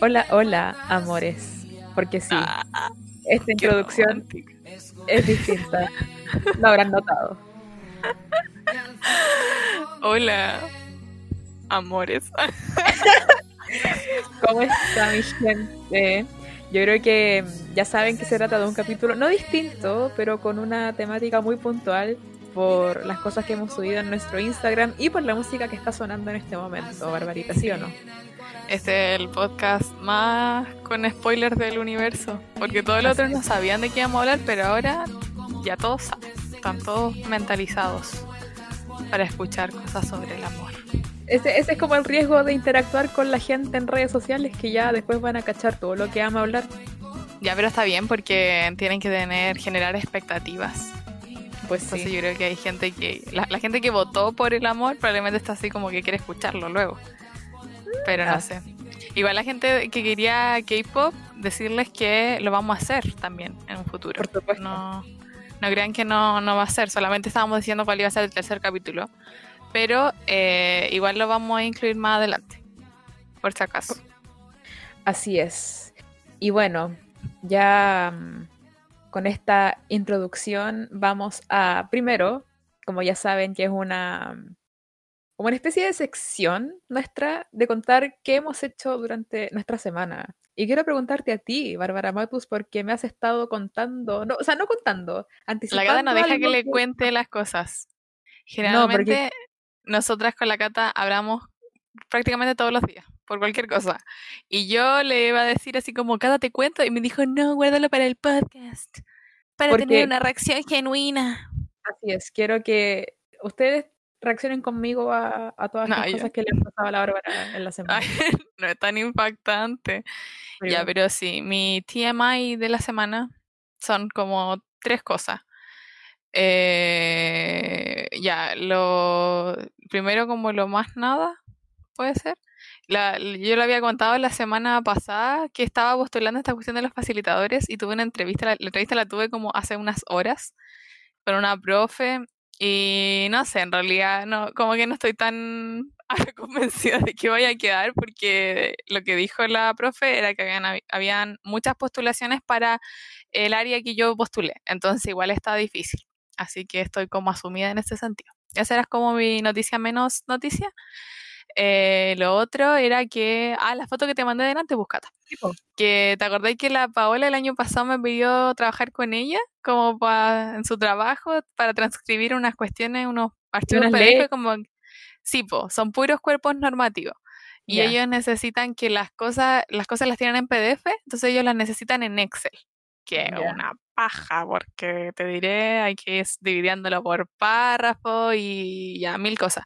Hola, hola, amores. Porque sí, ah, esta introducción es distinta. Lo habrán notado. Hola, amores. ¿Cómo está mi gente? Yo creo que ya saben que se trata de un capítulo no distinto, pero con una temática muy puntual por las cosas que hemos subido en nuestro Instagram y por la música que está sonando en este momento, Barbarita, ¿sí o no? Este es el podcast más con spoilers del universo, porque todos los otros no sabían de qué íbamos a hablar, pero ahora ya todos saben, están todos mentalizados para escuchar cosas sobre el amor. Ese, ese, es como el riesgo de interactuar con la gente en redes sociales que ya después van a cachar todo lo que vamos a hablar. Ya, pero está bien porque tienen que tener, generar expectativas. Pues sí. yo creo que hay gente que, la, gente que votó por el amor probablemente está así como que quiere escucharlo luego. Pero no ah. sé. Igual la gente que quería K-pop, decirles que lo vamos a hacer también en un futuro. Por supuesto. No, no crean que no, no va a ser, solamente estábamos diciendo cuál iba a ser el tercer capítulo. Pero eh, igual lo vamos a incluir más adelante, por si acaso. Así es. Y bueno, ya mm, con esta introducción vamos a, primero, como ya saben, que es una, como una especie de sección nuestra de contar qué hemos hecho durante nuestra semana. Y quiero preguntarte a ti, Bárbara Matus, porque me has estado contando, no, o sea, no contando, anticipando. La Cata no deja que le cuente las cosas. Generalmente, nosotras con la Cata hablamos prácticamente todos los días, por cualquier cosa. Y yo le iba a decir así como, Cata, te cuento, y me dijo, no, guárdalo para el podcast, para tener una reacción genuina. Así es, quiero que ustedes reaccionen conmigo a, todas las cosas que le han pasado a la Bárbara en la semana. no es tan impactante. Ya, pero sí, mi TMI de la semana son como tres cosas. Eh, ya, lo primero como lo más nada, puede ser. La, yo lo había contado la semana pasada que estaba postulando esta cuestión de los facilitadores y tuve una entrevista, la entrevista la tuve como hace unas horas con una profe y no sé, en realidad no, como que no estoy tan convencida de que vaya a quedar porque lo que dijo la profe era que habían, habían muchas postulaciones para el área que yo postulé, entonces igual está difícil, así que estoy como asumida en ese sentido. Esa era como mi noticia menos noticia. Eh, lo otro era que, ah, la foto que te mandé delante, buscata. Que te acordáis que la Paola el año pasado me pidió trabajar con ella, como para en su trabajo, para transcribir unas cuestiones, unos archivos PDF, como, sí, son puros cuerpos normativos. Y ellos necesitan que las cosas, las cosas las tienen en PDF, entonces ellos las necesitan en Excel, que es una paja, porque te diré, hay que ir dividiéndolo por párrafo y ya, mil cosas.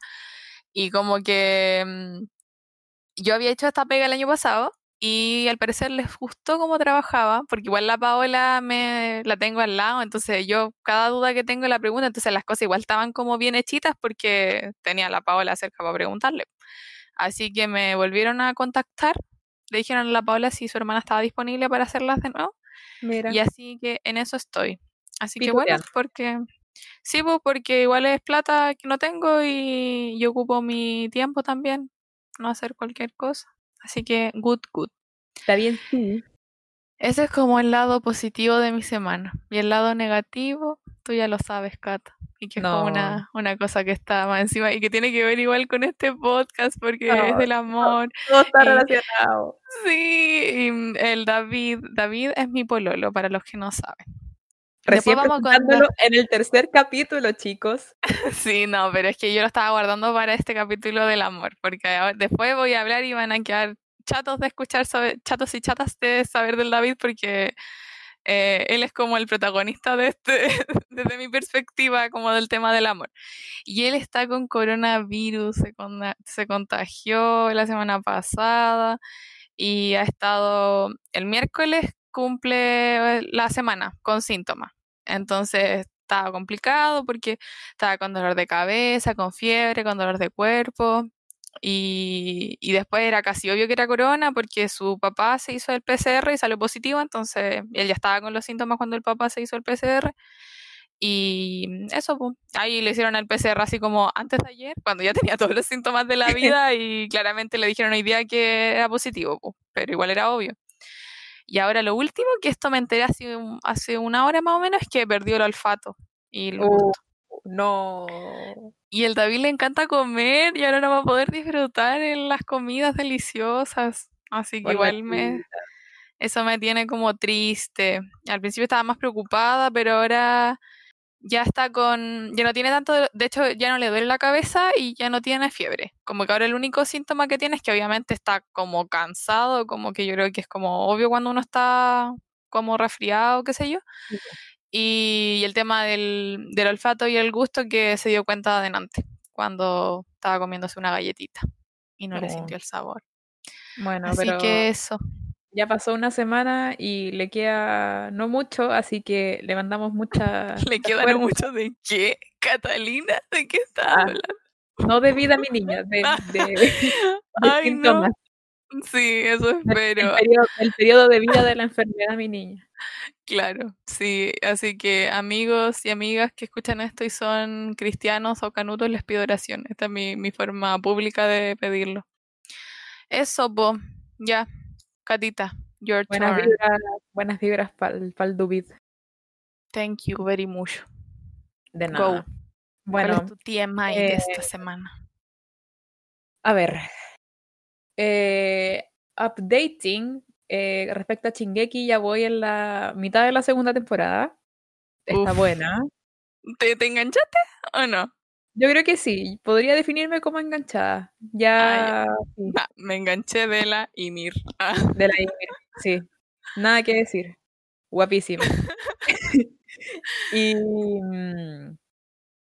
Y como que mm, yo había hecho esta pega el año pasado y al parecer les gustó cómo trabajaba, porque igual la Paola me la tengo al lado, entonces yo cada duda que tengo la pregunta, entonces las cosas igual estaban como bien hechitas porque tenía a la Paola cerca para preguntarle. Así que me volvieron a contactar, le dijeron a la Paola si su hermana estaba disponible para hacerlas de nuevo. Y así que en eso estoy. Así que bueno, porque Sí, pues porque igual es plata que no tengo y yo ocupo mi tiempo también, no hacer cualquier cosa. Así que, good, good. Está bien, sí. Ese es como el lado positivo de mi semana. Y el lado negativo, tú ya lo sabes, Cata. Y que es como una, una cosa que está más encima y que tiene que ver igual con este podcast porque es del amor. todo está relacionado. Sí, el David. David es mi pololo, para los que no saben. Recién vamos contándolo en el tercer capítulo, chicos. Sí, no, pero es que yo lo estaba guardando para este capítulo del amor, porque después voy a hablar y van a quedar chatos de escuchar, chatos y chatas de saber del David, porque eh, él es como el protagonista de este, desde mi perspectiva, como del tema del amor. Y él está con coronavirus, se, se contagió la semana pasada y ha estado el miércoles cumple la semana con síntomas. Entonces estaba complicado porque estaba con dolor de cabeza, con fiebre, con dolor de cuerpo. Y, después era casi obvio que era corona porque su papá se hizo el PCR y salió positivo, entonces él ya estaba con los síntomas cuando el papá se hizo el PCR. Y eso, pues, ahí le hicieron el PCR así como antes de ayer, cuando ya tenía todos los síntomas de la vida y claramente le dijeron hoy día que era positivo, pues, pero igual era obvio. Y ahora lo último, que esto me enteré hace, hace una hora más o menos, es que perdió el olfato y el Uh, no. Y el David le encanta comer y ahora no va a poder disfrutar en las comidas deliciosas. Así que Por igual me, eso me tiene como triste. Al principio estaba más preocupada, pero ahora ya está con, ya no tiene tanto, de- hecho ya no le duele la cabeza y ya no tiene fiebre. Como que ahora el único síntoma que tiene es que obviamente está como cansado, como que yo creo que es como obvio cuando uno está como resfriado, qué sé yo. Sí, Y el tema del, del olfato y el gusto que se dio cuenta adelante cuando estaba comiéndose una galletita y no le No. sintió el sabor. Bueno, Así pero que eso. Ya pasó una semana y le queda no mucho, así que le mandamos mucha, Le quedan fuerza. mucho de qué, Catalina, de qué estás Ah, hablando. no de vida, mi niña, de, de, de Ay, no. Sí, eso El espero. periodo, el periodo de vida de la enfermedad, mi niña. Claro, sí. Así que amigos y amigas que escuchan esto y son cristianos o canutos, les pido oración. Esta es mi, mi forma pública de pedirlo. Eso, po. Ya. Catita, your Buenas turn. vibras, buenas vibras para el Dubid. Thank you very much. De Go. nada. ¿Cuál Bueno, es tu TMI de eh, esta semana? a ver. Eh, updating eh, respecto a Shingeki, ya voy en la mitad de la segunda temporada. Está Uf. buena. ¿Te, te enganchaste o no? Yo creo que sí. Podría definirme como enganchada. Ya, sí, Ah, me enganché de la Ymir. Ah, de la Ymir, Sí. Nada que decir. Guapísima. y mm,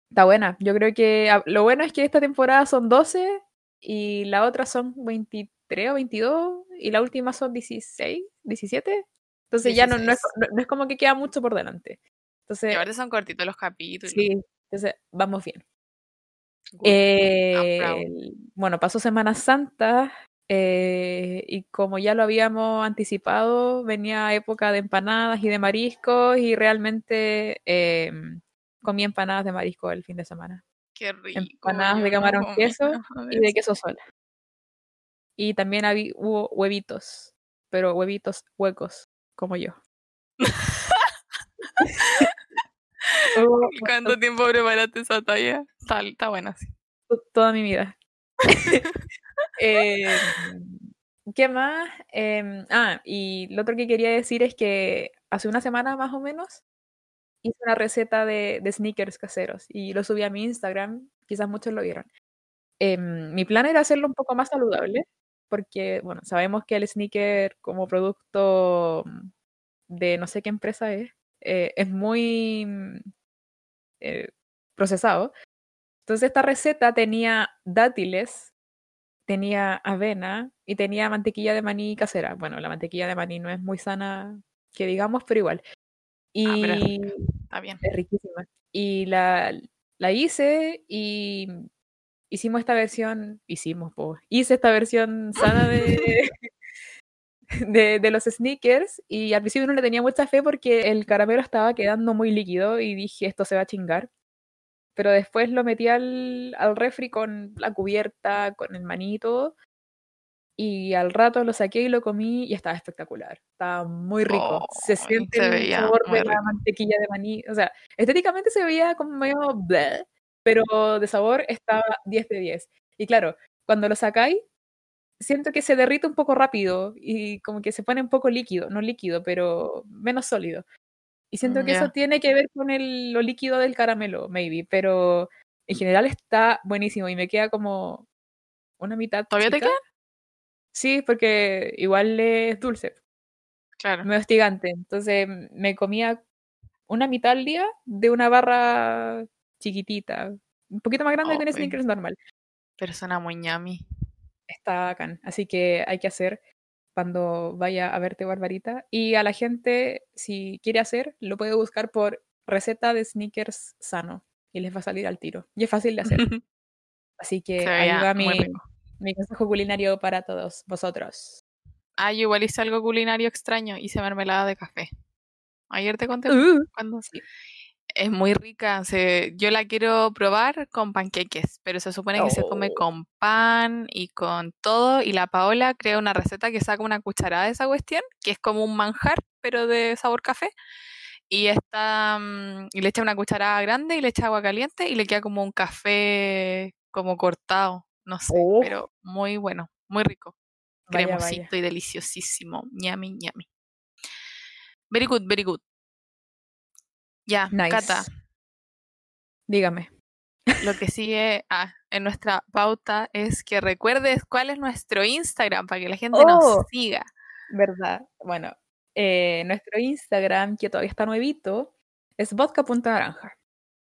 está buena. Yo creo que ah, lo bueno es que esta temporada son 12 y la otra son 23 o 22 y la última son 16, 17. Entonces ya no, no, es, 16. no, no es como que queda mucho por delante. y Entonces, ahora son cortitos los capítulos. sí, entonces vamos bien. Eh, bueno, pasó Semana Santa eh, y como ya lo habíamos anticipado, venía época de empanadas y de mariscos y realmente eh, comí empanadas de marisco el fin de semana. Qué rico. Empanadas de no camarón comí queso y de eso. queso sola. Y también hubo huevitos, pero huevitos huecos, como yo. ¿Y ¿Cuánto tiempo preparaste esa talla? Está, está buena, sí. to- toda mi vida. Eh, ¿Qué más? Em, ah, y lo otro que quería decir es que hace una semana más o menos hice una receta de, de sneakers caseros y lo subí a mi Instagram, quizás muchos lo vieron. Em, mi plan era hacerlo un poco más saludable, porque, bueno, sabemos que el sneaker como producto de no sé qué empresa es, eh, es muy mm, eh, procesado. Entonces esta receta tenía dátiles, tenía avena y tenía mantequilla de maní casera. Bueno, la mantequilla de maní no es muy sana, que digamos, pero igual. Ah, pero es Y rica. Está bien. es riquísima. Y la, la hice y hicimos esta versión, hicimos, po, hice esta versión sana de, de, de los sneakers y al principio no le tenía mucha fe porque el caramelo estaba quedando muy líquido y dije, esto se va a chingar. Pero después lo metí al, al refri con la cubierta, con el maní y todo. Y al rato lo saqué y lo comí y estaba espectacular. Estaba muy rico. se Oh, siente se el sabor de la rico. mantequilla de maní. O sea, estéticamente se veía como medio bleh, pero de sabor estaba 10 de 10. Y claro, cuando lo sacáis, siento que se derrite un poco rápido y como que se pone un poco líquido, no líquido, pero menos sólido. Y siento que eso Ya. tiene que ver con el, lo líquido del caramelo, maybe, pero en general está buenísimo y me queda como una mitad ¿Todavía te chica. Sí, porque igual es dulce, Claro. medio hostigante. Entonces me comía una mitad al día de una barra chiquitita, un poquito más grande que un. Snickers normal. Persona muy ñami. Está bacán. Así que hay que hacer cuando vaya a verte Barbarita. Y a la gente, si quiere hacer, lo puede buscar por receta de sneakers sano y les va a salir al tiro. Y es fácil de hacer. Así que Se ahí va mi consejo culinario para todos vosotros. Ah, yo igual hice algo culinario extraño. Hice mermelada de café. Ayer te conté Uh, cuando sí. Es muy rica. Se, yo la quiero probar con panqueques, pero se supone que se come Oh. con pan y con todo. Y la Paola crea una receta que saca una cucharada de esa cuestión, que es como un manjar, pero de sabor café. Y está, mm, y le echa una cucharada grande y le echa agua caliente y le queda como un café como cortado, no sé, Oh. pero muy bueno, muy rico, Vaya, cremosito vaya. y deliciosísimo, ñami, ñami. Very good, very good. Ya, Cata, Nice. Dígame. lo que sigue ah, en nuestra pauta es que recuerdes cuál es nuestro Instagram para que la gente nos Oh. siga. ¿Verdad? Bueno, eh, nuestro Instagram, que todavía está nuevito, es vodka.naranja.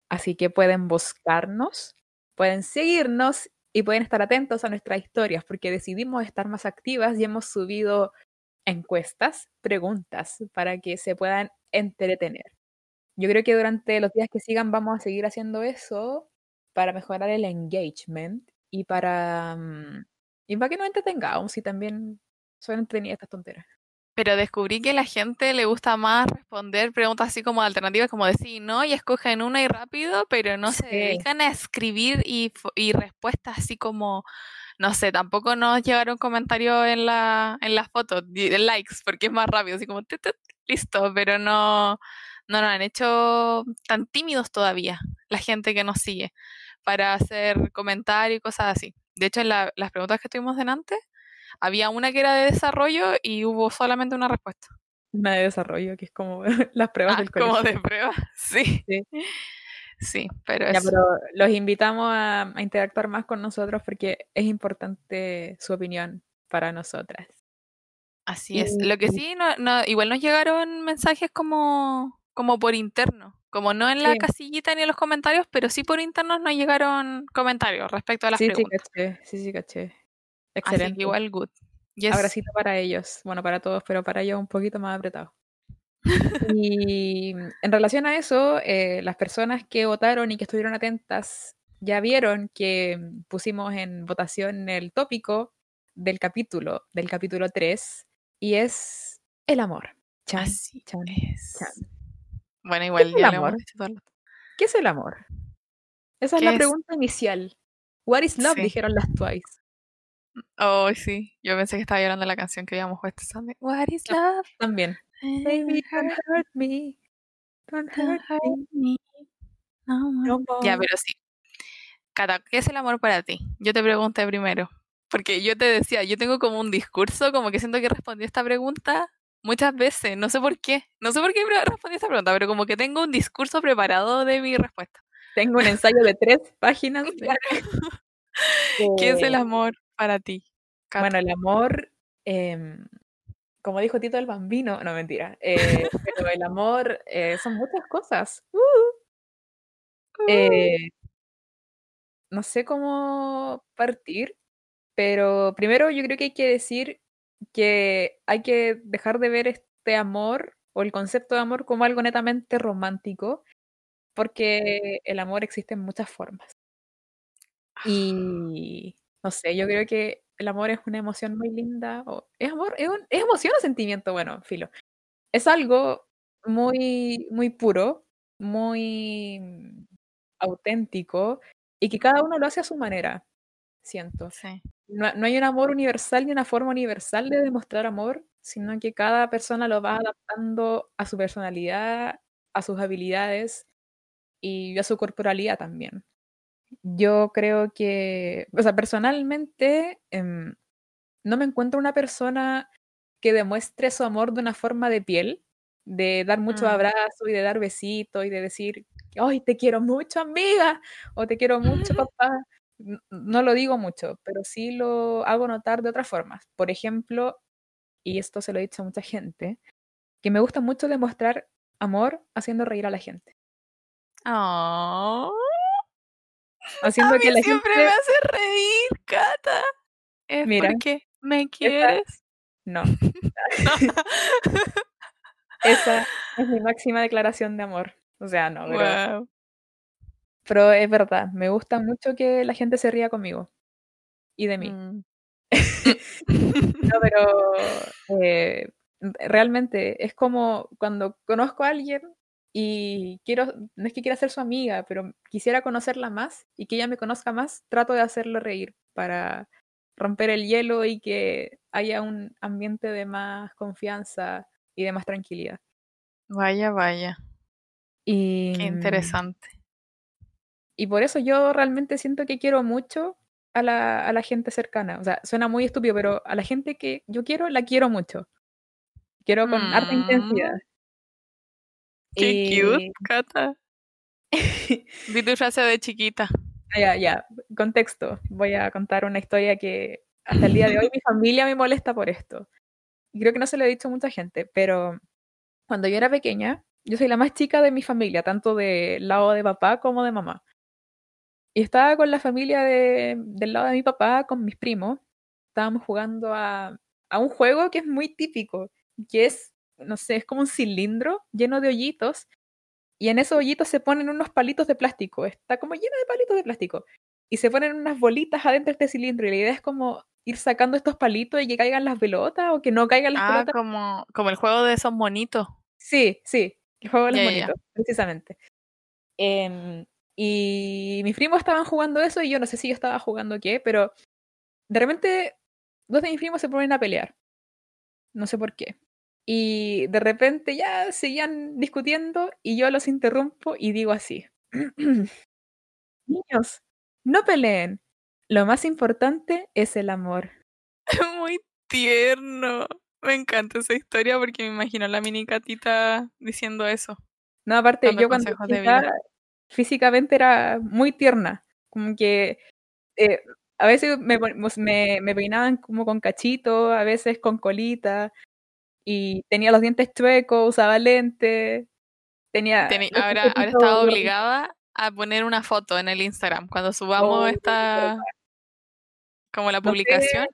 Así que pueden buscarnos, pueden seguirnos y pueden estar atentos a nuestras historias porque decidimos estar más activas y hemos subido encuestas, preguntas para que se puedan entretener. Yo creo que durante los días que sigan vamos a seguir haciendo eso para mejorar el engagement y para, mm, y para que nos entretengamos y también son entretenidas estas tonteras. Pero descubrí que a la gente le gusta más responder preguntas así como alternativas, como decir no, y escogen una y rápido, pero no se dedican a escribir y, y respuestas así como, no sé, tampoco nos llegaron comentarios en la, en las fotos, likes, porque es más rápido, así como, tut, tut, listo, pero no, no nos han hecho tan tímidos todavía la gente que nos sigue para hacer comentarios y cosas así. De hecho, en la- las preguntas que tuvimos delante, había una que era de desarrollo y hubo solamente una respuesta. Una de desarrollo, que es como las pruebas Ah, del como colegio. de prueba, sí. Sí. Sí, pero Ya, eso. pero los invitamos a, a interactuar más con nosotros porque es importante su opinión para nosotras. Así es. Lo que sí, no, no, igual nos llegaron mensajes como, como por interno, como no en la Sí. casillita ni en los comentarios, pero sí por internos nos llegaron comentarios respecto a las Sí, sí, preguntas. caché. Sí, sí, caché. Así Excelente. que igual good. Yes. Abracito para ellos. Bueno, para todos, pero para ellos un poquito más apretado. Y en relación a eso, eh, las personas que votaron y que estuvieron atentas ya vieron que pusimos en votación el tópico del capítulo, del capítulo 3, y es el amor. Chan, Así chan, es. chan. Bueno, igual ya amor? el rato. ¿Qué es el amor? Esa es ¿Qué la es? pregunta inicial. What is love? Sí. Dijeron las Twice. Oh, sí. Yo pensé que estaba llorando la canción que habíamos puesto. What is love? También. Baby, don't hurt me. Don't hurt me no Ya, pero sí. Cata, ¿qué es el amor para ti? Yo te pregunté primero. Porque yo te decía, yo tengo como un discurso, como que siento que respondí esta pregunta muchas veces. No sé por qué. No sé por qué respondí esta pregunta, pero como que tengo un discurso preparado de mi respuesta. Tengo un ensayo de tres páginas. de- ¿Qué es el amor para ti? Bueno, el amor, em, como dijo Tito el Bambino, no mentira, eh, pero el amor eh, son muchas cosas. Uh, eh, no sé cómo partir, pero primero yo creo que hay que decir que hay que dejar de ver este amor o el concepto de amor como algo netamente romántico, porque el amor existe en muchas formas. Y no sé, yo creo que el amor es una emoción muy linda. O, ¿Es amor? ¿Es, un- es emoción o sentimiento? Bueno, filo. Es algo muy, muy puro, muy mm, auténtico y que cada uno lo hace a su manera, siento. Sí. No, no hay un amor universal ni una forma universal de demostrar amor, sino que cada persona lo va adaptando a su personalidad, a sus habilidades y a su corporalidad también. Yo creo que, o sea, personalmente, em, no me encuentro una persona que demuestre su amor de una forma de piel, de dar mucho Mm. abrazo y de dar besitos y de decir, ¡ay, te quiero mucho, amiga! o te quiero mucho, papá. No lo digo mucho, pero sí lo hago notar de otras formas. Por ejemplo, y esto se lo he dicho a mucha gente, que me gusta mucho demostrar amor haciendo reír a la gente. Oh, Haciendo a que la siempre gente... me hace reír, Cata. Es Mira, porque me quieres. No, esa es mi máxima declaración de amor. O sea, no, pero, Wow. Pero es verdad, me gusta mucho que la gente se ría conmigo y de mí. Mm. No, pero eh, realmente es como cuando conozco a alguien y quiero, no es que quiera ser su amiga, pero quisiera conocerla más y que ella me conozca más, trato de hacerlo reír para romper el hielo y que haya un ambiente de más confianza y de más tranquilidad. Vaya, vaya. Y, Qué interesante. Y por eso yo realmente siento que quiero mucho a la, a la gente cercana. O sea, suena muy estúpido, pero a la gente que yo quiero, la quiero mucho. Quiero con harta intensidad. Mm. Qué cute, Cata. Di tu frase de chiquita. Ya, ya, contexto. Voy a contar una historia que hasta el día de hoy mi familia me molesta por esto. Y creo que no se lo he dicho a mucha gente, pero cuando yo era pequeña, yo soy la más chica de mi familia, tanto del lado de papá como de mamá. Y estaba con la familia de- del lado de mi papá, con mis primos. Estábamos jugando a, a un juego que es muy típico, que es, no sé, es como un cilindro lleno de hoyitos. Y en esos hoyitos se ponen unos palitos de plástico. Está como lleno de palitos de plástico. Y se ponen unas bolitas adentro de este cilindro. Y la idea es como ir sacando estos palitos y que caigan las pelotas o que no caigan las Ah, pelotas. como, como el juego de esos monitos. Sí, sí, el juego de los monitos, precisamente. Em, y mis primos estaban jugando eso y yo no sé si yo estaba jugando qué, pero de repente dos de mis primos se ponen a pelear. No sé por qué. Y de repente ya seguían discutiendo y yo los interrumpo y digo así. Niños, no peleen. Lo más importante es el amor. Muy tierno. Me encanta esa historia porque me imagino a la mini catita diciendo eso. No, aparte, Dando yo cuando chica, físicamente era muy tierna. Como que eh, a veces me, me, me peinaban como con cachito, a veces con colita. Y tenía los dientes chuecos, usaba lentes. Tenía. Teni- ahora, ahora estaba obligada a poner una foto en el Instagram. Cuando subamos Oh, esta, como la No sé, publicación,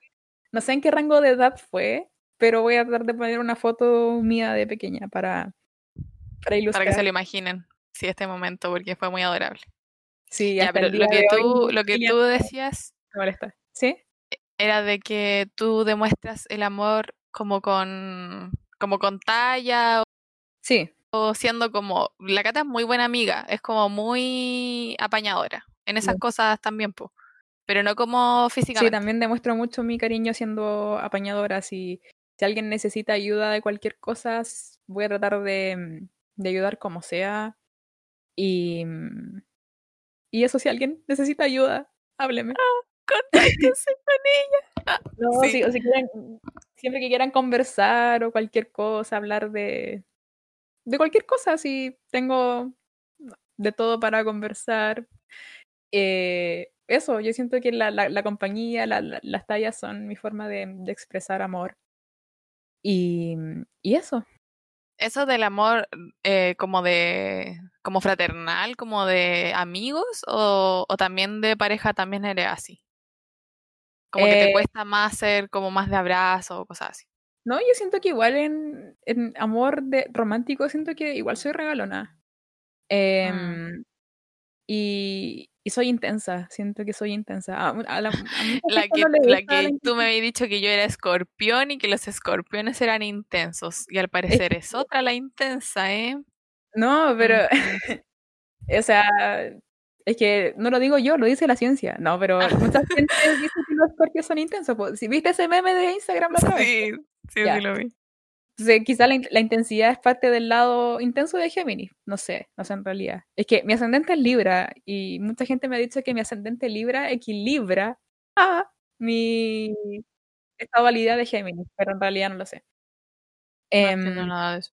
no sé en qué rango de edad fue, pero voy a tratar de poner una foto mía de pequeña para, para para que se lo imaginen, sí, este momento, porque fue muy adorable. Sí, Ya, pero lo que hoy tú, lo que tú decías. ¿Sí? era de que tú demuestras el amor como con, como con talla Sí, o siendo como, la Cata es muy buena amiga, es como muy apañadora en esas Sí. cosas también, po, pero no como Sí, físicamente. también demuestro mucho mi cariño siendo apañadora. Si, si alguien necesita ayuda de cualquier cosa, voy a tratar de, mm, de ayudar como sea. Y, mm, y eso, si alguien necesita ayuda, hábleme. Contáctense con ella. No, sí. si- o si quieren, siempre que quieran conversar o cualquier cosa, hablar de, de cualquier cosa, si tengo de todo para conversar. Eh, eso, yo siento que la, la, la compañía, la- la- las tallas son mi forma de, de expresar amor. Y, y eso. Eso del amor eh, como de, como fraternal, como de amigos o, o también de pareja también eres así. Como que te Eh, cuesta más ser como más de abrazo o cosas así. no, yo siento que igual en, en amor de, romántico, siento que igual soy regalona. Mm. Em, y, y soy intensa, siento que soy intensa. A, a la- a que, no la que tú me habías dicho que yo era escorpión y que los escorpiones eran intensos. Y al parecer es otra la intensa, ¿eh? No, pero, Ujú. o sea, es que no lo digo yo, lo dice la ciencia. No, pero mucha gente dice que los escorpios son intensos. Si viste ese meme de Instagram la otra vez. Sí, sí, Ya. sí lo vi. Entonces, quizá la, la intensidad es parte del lado intenso de Géminis. No sé, no sé en realidad. Es que mi ascendente es Libra y mucha gente me ha dicho que mi ascendente Libra equilibra a mi esta dualidad de Géminis, pero en realidad no lo sé. No Em, nada de eso.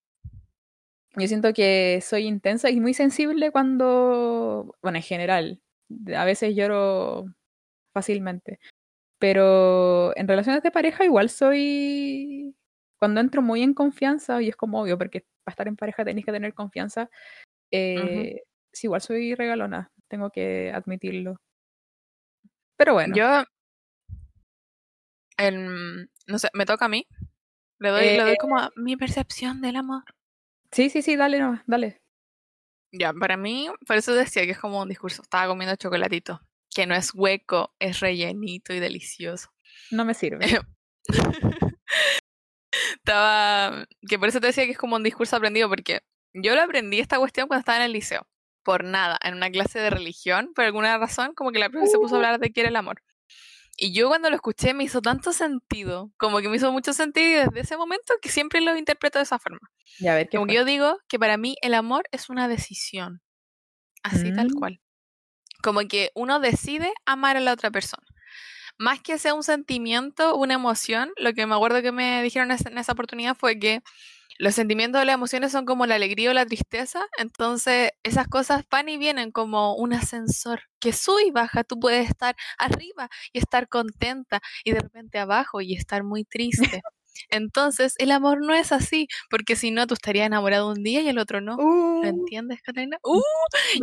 Yo siento que soy intensa y muy sensible cuando, bueno, en general, a veces lloro fácilmente, pero en relaciones de pareja igual soy, cuando entro muy en confianza, y es como obvio, porque para estar en pareja tenéis que tener confianza, eh, sí, igual soy regalona, tengo que admitirlo. Pero bueno, Yo, en- no sé, me toca a mí. Le doy, le doy eh, como a mi percepción del amor. Sí, sí, sí, dale, no, dale. Ya, para mí, por eso decía que es como un discurso. Estaba comiendo chocolatito, que no es hueco, es rellenito y delicioso. No me sirve. Estaba, que por eso te decía que es como un discurso aprendido, porque yo lo aprendí esta cuestión cuando estaba en el liceo, por nada, en una clase de religión, por alguna razón, como que la profesora se puso a hablar de qué era el amor. Y yo cuando lo escuché me hizo tanto sentido, como que me hizo mucho sentido y desde ese momento que siempre lo interpreto de esa forma. Ya, a ver, ¿qué Como fue? que yo digo que para mí el amor es una decisión, así tal Mm. cual. Como que uno decide amar a la otra persona. Más que sea un sentimiento, una emoción, lo que me acuerdo que me dijeron en esa oportunidad fue que los sentimientos o las emociones son como la alegría o la tristeza, entonces esas cosas van y vienen como un ascensor que sube y baja, tú puedes estar arriba y estar contenta y de repente abajo y estar muy triste. Entonces el amor no es así, porque si no tú estarías enamorado un día y el otro no. ¿Lo Uh, entiendes, Catalina? Uh,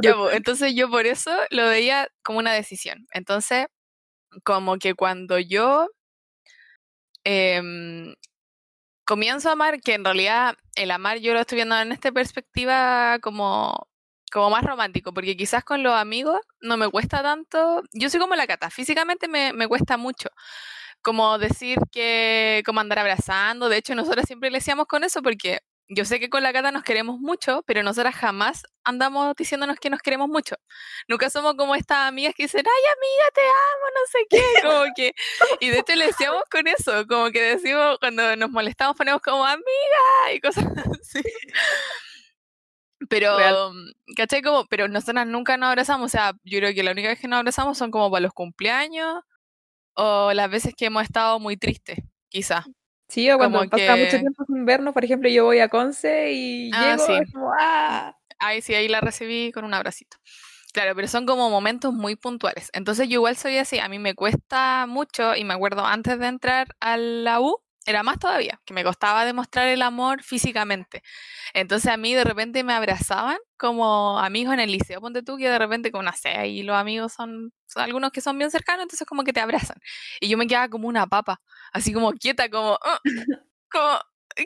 ya, po, entonces yo por eso lo veía como una decisión. Entonces, como que cuando yo em, comienzo a amar, que en realidad el amar yo lo estoy viendo en esta perspectiva como, como más romántico, porque quizás con los amigos no me cuesta tanto, yo soy como la cata, físicamente me, me cuesta mucho. Como decir que, como andar abrazando, de hecho nosotros siempre le decíamos con eso porque yo sé que con la Cata nos queremos mucho, pero nosotras jamás andamos diciéndonos que nos queremos mucho. Nunca somos como estas amigas que dicen, ay amiga, te amo, no sé qué, como que, y de hecho le decíamos con eso, como que decimos, cuando nos molestamos ponemos como amiga y cosas así. Pero, Real. ¿cachai? Como, pero nosotras nunca nos abrazamos, o sea, yo creo que la única vez que nos abrazamos son como para los cumpleaños o las veces que hemos estado muy tristes, quizá. Sí, o cuando como pasa mucho tiempo sin vernos, por ejemplo, yo voy a Conce y Ah, llego sí. como, ¡ah! Ay, sí, ahí la recibí con un abracito. Claro, pero son como momentos muy puntuales. Entonces yo igual soy así, a mí me cuesta mucho y me acuerdo antes de entrar a la U, era más todavía, que me costaba demostrar el amor físicamente. Entonces a mí de repente me abrazaban como amigos en el liceo, ponte tú que de repente, como no sé, ahí los amigos son, son algunos que son bien cercanos, entonces como que te abrazan. Y yo me quedaba como una papa, así como quieta, como, como,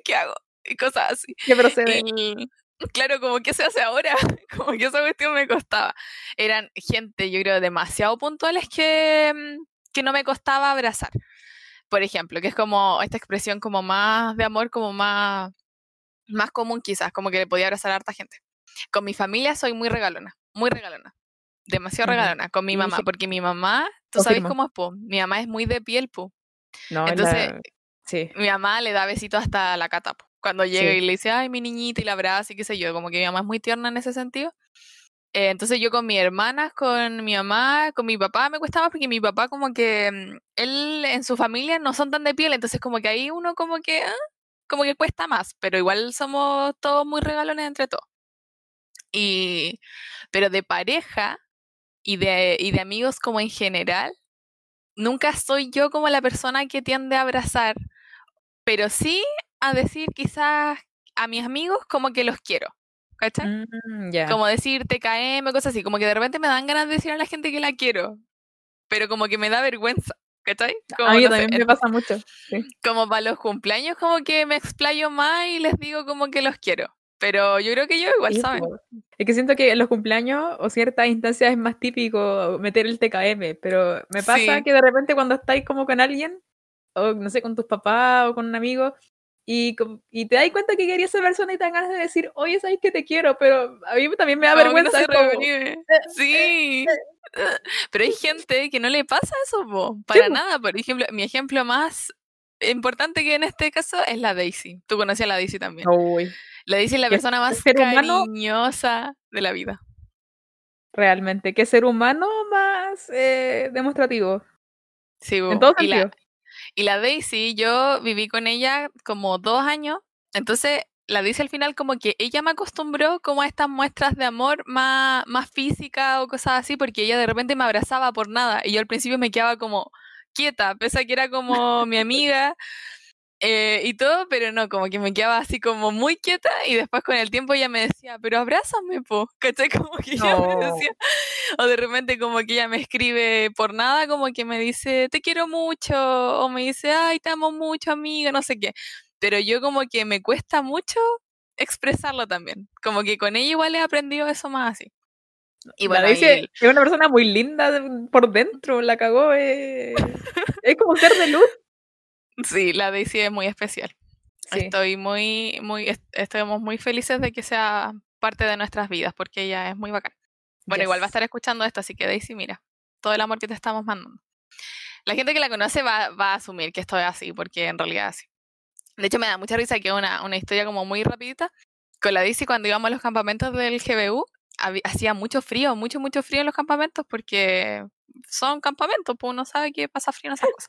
¿qué hago? Y cosas así. ¿Qué procede? Y claro, como que se hace ahora, como que esa cuestión me costaba. Eran gente, yo creo, demasiado puntuales que, mm, que no me costaba abrazar. Por ejemplo, que es como esta expresión como más de amor, como más, más común quizás, como que le podía abrazar a harta gente. Con mi familia soy muy regalona, muy regalona. Demasiado regalona con mi mamá, porque mi mamá, tú sabes cómo es, po? Mi mamá es muy de piel, po. No, Entonces, la- sí. mi mamá le da besitos hasta la cata, po. Cuando llega Sí. y le dice, ay, mi niñita, y la abraza y qué sé yo, como que mi mamá es muy tierna en ese sentido. Eh, entonces yo con mis hermanas, con mi mamá, con mi papá me cuesta más porque mi papá como que mm, él en su familia no son tan de piel, entonces como que ahí uno como que, ah, como que cuesta más, pero igual somos todos muy regalones entre todos. Y, pero de pareja y de, y de amigos como en general, nunca soy yo como la persona que tiende a abrazar, pero sí a decir quizás a mis amigos como que los quiero, ¿cachai? Mm, ya. Como decir TKM, cosas así, como que de repente me dan ganas de decir a la gente que la quiero, pero como que me da vergüenza, ¿cachai? Como, a mí no sé, también me pasa mucho. sí. como para los cumpleaños como que me explayo más y les digo como que los quiero, pero yo creo que yo igual Sí, saben. Es que siento que en los cumpleaños o ciertas instancias es más típico meter el TKM, pero me pasa Sí. que de repente cuando estáis como con alguien, o no sé, con tus papás o con un amigo, y, y te das cuenta que querías esa persona y te dan ganas de decir, oye, sabes que te quiero, pero a mí también me da no vergüenza. es como, reprime. Sí. Pero hay gente que no le pasa eso, po, para nada. Por ejemplo, mi ejemplo más importante que en este caso es la Daisy. Tú conocías a la Daisy también. Uy, La Daisy es la persona más ser humano- cariñosa de la vida. realmente, qué ser humano más eh, demostrativo. Sí, En todo y la. Y la Daisy, yo viví con ella como dos años. Entonces, la Daisy al final como que ella me acostumbró como a estas muestras de amor más, más física o cosas así, porque ella de repente me abrazaba por nada. Y yo al principio me quedaba como quieta, pese a que era como mi amiga eh, y todo, pero no, como que me quedaba así como muy quieta y después con el tiempo ella me decía, pero abrázame, po, ¿cachai? Como que ella me decía, o de repente como que ella me escribe por nada, como que me dice, te quiero mucho, o me dice, ay, te amo mucho, amiga, no sé qué. Pero yo como que me cuesta mucho expresarlo también. Como que con ella igual he aprendido eso más así. Y bueno, Daisy y es una persona muy linda por dentro, la cagó. eh, Es como ser de luz. Sí, la Daisy es muy especial. Estoy muy, muy, estamos muy felices de que sea parte de nuestras vidas, porque ella es muy bacán. Bueno, igual va a estar escuchando esto, así que Daisy, mira, todo el amor que te estamos mandando. La gente que la conoce va, va a asumir que esto es así, porque en realidad es así. De hecho, me da mucha risa que una, una historia como muy rapidita. Con la Daisy, cuando íbamos a los campamentos del GBU, hacía mucho frío, mucho, mucho frío en los campamentos, porque son campamentos, pues uno sabe que pasa frío en esas cosas.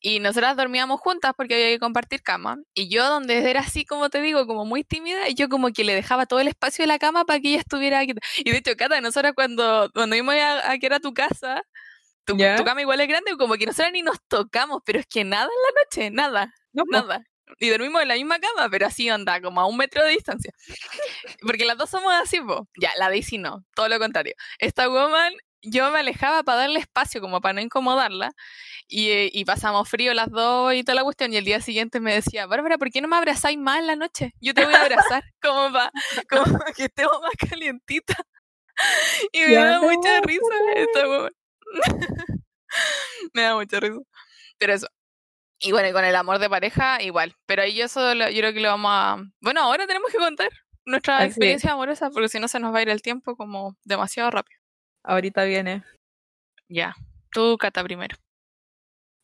Y nosotras dormíamos juntas porque había que compartir cama. Y yo, donde era así, como te digo, como muy tímida, yo como que le dejaba todo el espacio de la cama para que ella estuviera aquí. Y de hecho, Cata, nosotras cuando, cuando íbamos a, a que era tu casa, tu, cama igual es grande, como que nosotras ni nos tocamos, pero es que nada en la noche, nada, nada. Y dormimos en la misma cama, pero así anda, como a un metro de distancia. Porque las dos somos así, po. Ya, la Daisy no, todo lo contrario. Esta woman yo me alejaba para darle espacio, como para no incomodarla, y, eh, y, pasamos frío las dos y toda la cuestión, y el día siguiente me decía, Bárbara, ¿por qué no me abrazáis más en la noche? Yo te voy a abrazar, como para como que estemos más calientita. Y me da mucha risa esta woman. me da mucha risa. Pero eso. Y bueno, con el amor de pareja, igual. Pero ahí yo, eso yo creo que lo vamos a... Bueno, ahora tenemos que contar nuestra experiencia amorosa, porque si no se nos va a ir el tiempo como demasiado rápido. Ahorita viene. Ya. Tú, Cata, primero.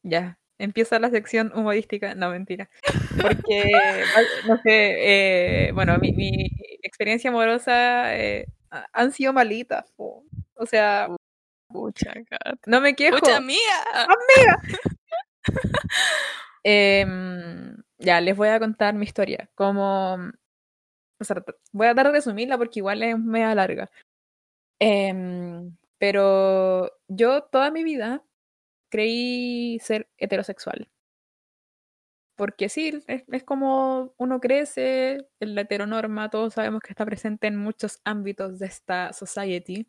Ya. Empieza la sección humorística. No, mentira. Porque, no sé, eh, bueno, mi, mi, experiencia amorosa eh, han sido malitas. O sea, Pucha, no me quejo. Pucha, amiga. Amiga. eh, ya, les voy a contar mi historia. Como, o sea, voy a dar de resumirla porque igual es media larga. Eh, pero yo toda mi vida creí ser heterosexual. Porque sí, es, es, como uno crece, la heteronorma, todos sabemos que está presente en muchos ámbitos de esta society.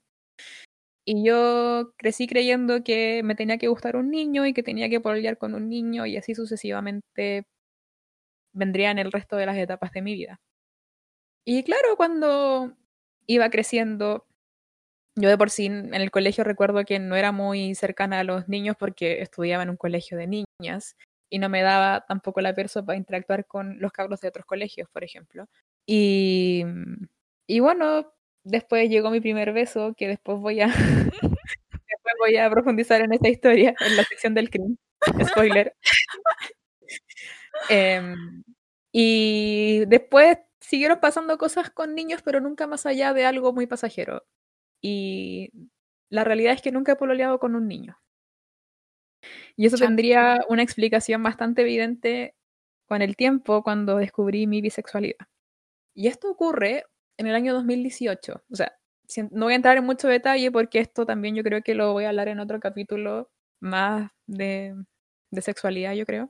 Y yo crecí creyendo que me tenía que gustar un niño y que tenía que pololear con un niño y así sucesivamente vendrían el resto de las etapas de mi vida. Y claro, cuando iba creciendo, yo de por sí en el colegio recuerdo que no era muy cercana a los niños porque estudiaba en un colegio de niñas y no me daba tampoco la perso para interactuar con los cabros de otros colegios, por ejemplo. Y, y bueno, después llegó mi primer beso, que después voy a después voy a profundizar en esta historia en la sección del crimen. Spoiler. eh, y después siguieron pasando cosas con niños, pero nunca más allá de algo muy pasajero. Y la realidad es que nunca he pololeado con un niño. Y eso tendría una explicación bastante evidente con el tiempo cuando descubrí mi bisexualidad. Y esto ocurre en el año 2018. O sea, no voy a entrar en mucho detalle porque esto también yo creo que lo voy a hablar en otro capítulo más de, de sexualidad, yo creo.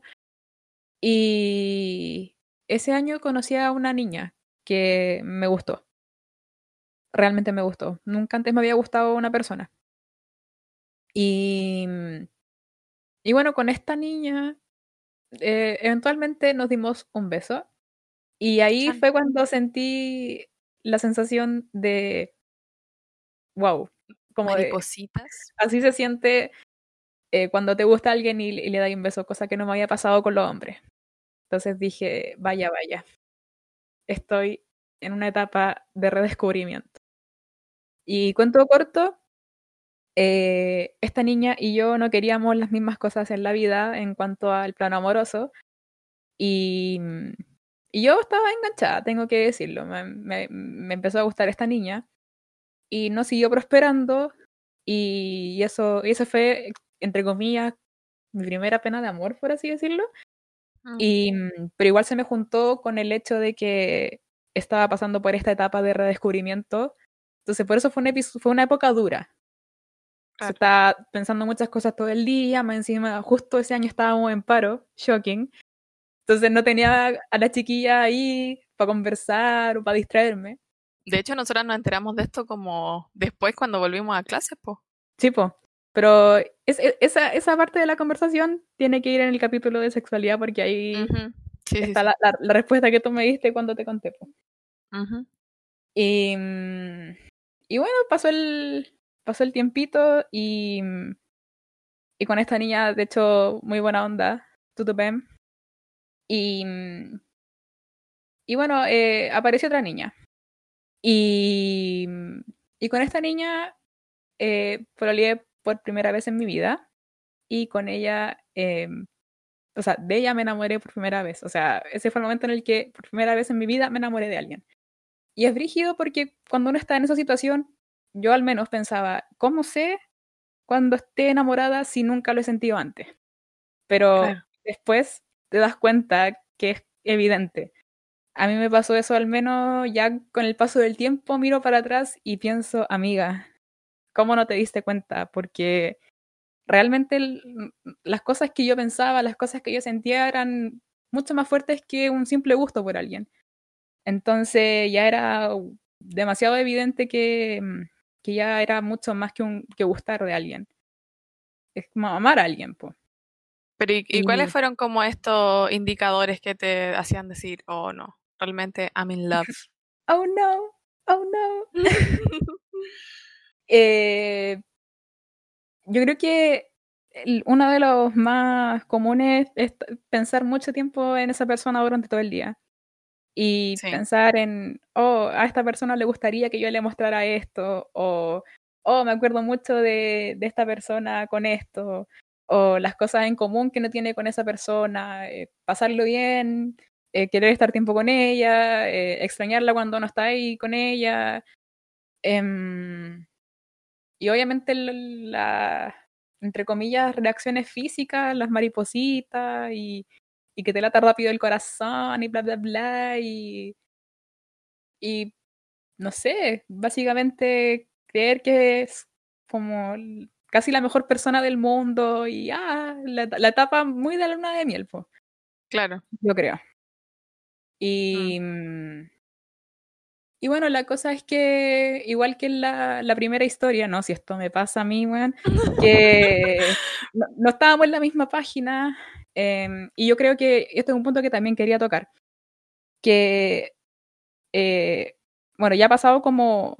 Y ese año conocí a una niña que me gustó realmente me gustó. Nunca antes me había gustado una persona. Y, y bueno, con esta niña, eh, eventualmente nos dimos un beso. Y ahí fue cuando sentí la sensación de, wow, como Maripositas. De, así se siente eh, cuando te gusta alguien y, y le das un beso, cosa que no me había pasado con los hombres. Entonces dije, vaya, vaya, estoy en una etapa de redescubrimiento. Y cuento corto, eh, esta niña y yo no queríamos las mismas cosas en la vida en cuanto al plano amoroso. Y, y yo estaba enganchada, tengo que decirlo. Me, me, me, empezó a gustar esta niña y no siguió prosperando. Y, y eso, y eso fue, entre comillas, mi primera pena de amor, por así decirlo. Y, pero igual se me juntó con el hecho de que estaba pasando por esta etapa de redescubrimiento entonces, por eso fue una, fue una época dura. Claro. Se estaba pensando muchas cosas todo el día, más encima, justo ese año estábamos en paro, shocking. Entonces no tenía a la chiquilla ahí para conversar o para distraerme. De hecho, nosotras nos enteramos de esto como después cuando volvimos a clases, po. Sí, po. Pero es, esa, esa parte de la conversación tiene que ir en el capítulo de sexualidad porque ahí uh -huh. sí, está sí, la, la, la, respuesta que tú me diste cuando te conté. Po. Uh -huh. Y, mm, y bueno, pasó el, pasó el tiempito y, y con esta niña, de hecho, muy buena onda, Tutupem. Y, y bueno, eh, apareció otra niña. Y, y con esta niña eh, por primera vez en mi vida. Y con ella, eh, o sea, de ella me enamoré por primera vez. O sea, ese fue el momento en el que por primera vez en mi vida me enamoré de alguien. Y es brígido porque cuando uno está en esa situación, yo al menos pensaba, ¿cómo sé cuando esté enamorada si nunca lo he sentido antes? Pero después te das cuenta que es evidente. A mí me pasó eso al menos ya con el paso del tiempo, miro para atrás y pienso, amiga, ¿cómo no te diste cuenta? Porque realmente las cosas que yo pensaba, las cosas que yo sentía eran mucho más fuertes que un simple gusto por alguien. Entonces ya era demasiado evidente que, que ya era mucho más que, un, que gustar de alguien. Es como amar a alguien, pues. Pero ¿y, cuáles fueron como estos indicadores que te hacían decir, oh no, realmente I'm in love? oh no, oh no. eh, yo creo que uno de los más comunes es pensar mucho tiempo en esa persona durante todo el día. Y pensar en, oh, a esta persona le gustaría que yo le mostrara esto, o, oh, me acuerdo mucho de, de esta persona con esto, o las cosas en común que no tiene con esa persona, eh, pasarlo bien, eh, querer estar tiempo con ella, eh, extrañarla cuando no está ahí con ella. Em, y obviamente la, entre comillas, reacciones físicas, las maripositas y, y que te lata rápido el corazón y bla, bla, bla. Y, y no sé, básicamente creer que es como casi la mejor persona del mundo y ah, la, la etapa muy de la luna de miel, pues. Claro. Yo creo. Y, mm. y bueno, la cosa es que, igual que en la, la primera historia, no, si esto me pasa a mí, weón, que no, estábamos en la misma página. Em, y yo creo que este es un punto que también quería tocar. Que, eh, bueno, ya ha pasado como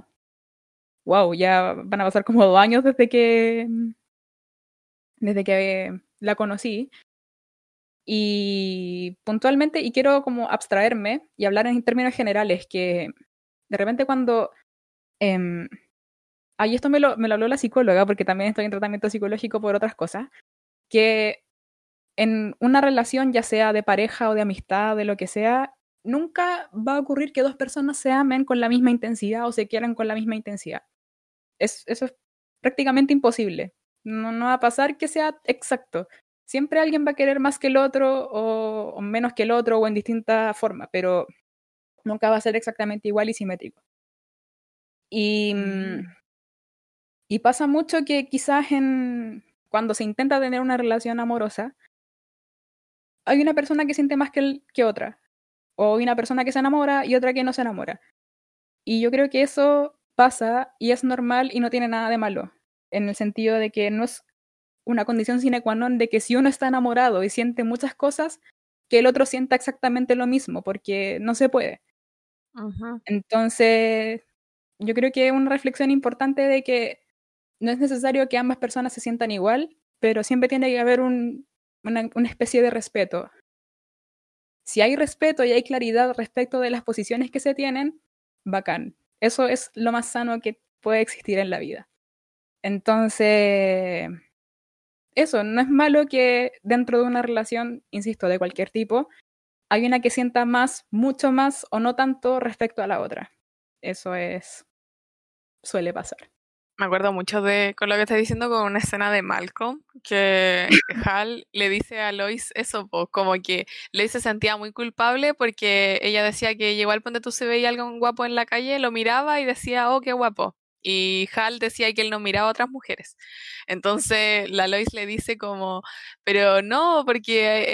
wow, ya van a pasar como dos años desde que, desde que la conocí. Y puntualmente, y quiero como abstraerme y hablar en términos generales, que de repente cuando... Eh, ahí esto me lo, me lo habló la psicóloga, porque también estoy en tratamiento psicológico por otras cosas, que en una relación, ya sea de pareja o de amistad, de lo que sea, nunca va a ocurrir que dos personas se amen con la misma intensidad o se quieran con la misma intensidad eso es prácticamente imposible. No, no, va a pasar que sea exacto. Siempre alguien va a querer más que el otro o, menos que el otro o en distinta forma, pero nunca va a ser exactamente igual y simétrico. Y, y pasa mucho que quizás en, cuando se intenta tener una relación amorosa, hay una persona que siente más que, que otra. O hay una persona que se enamora y otra que no se enamora. Y yo creo que eso pasa y es normal y no tiene nada de malo, en el sentido de que no es una condición sine qua non de que si uno está enamorado y siente muchas cosas, que el otro sienta exactamente lo mismo, porque no se puede. Entonces, yo creo que es una reflexión importante de que no es necesario que ambas personas se sientan igual, pero siempre tiene que haber un, una, una especie de respeto. Si hay respeto y hay claridad respecto de las posiciones que se tienen, bacán. Eso es lo más sano que puede existir en la vida. Entonces, eso, no es malo que dentro de una relación, insisto, de cualquier tipo, hay una que sienta más, mucho más o no tanto respecto a la otra. Eso es, suele pasar. Me acuerdo mucho de con lo que estás diciendo con una escena de Malcolm, que Hal le dice a Lois eso, como que Lois se sentía muy culpable porque ella decía que llegó al punto tú se veía algo guapo en la calle, lo miraba y decía, oh, qué guapo. Y Hal decía que él no miraba a otras mujeres. Entonces la Lois le dice como, pero no, porque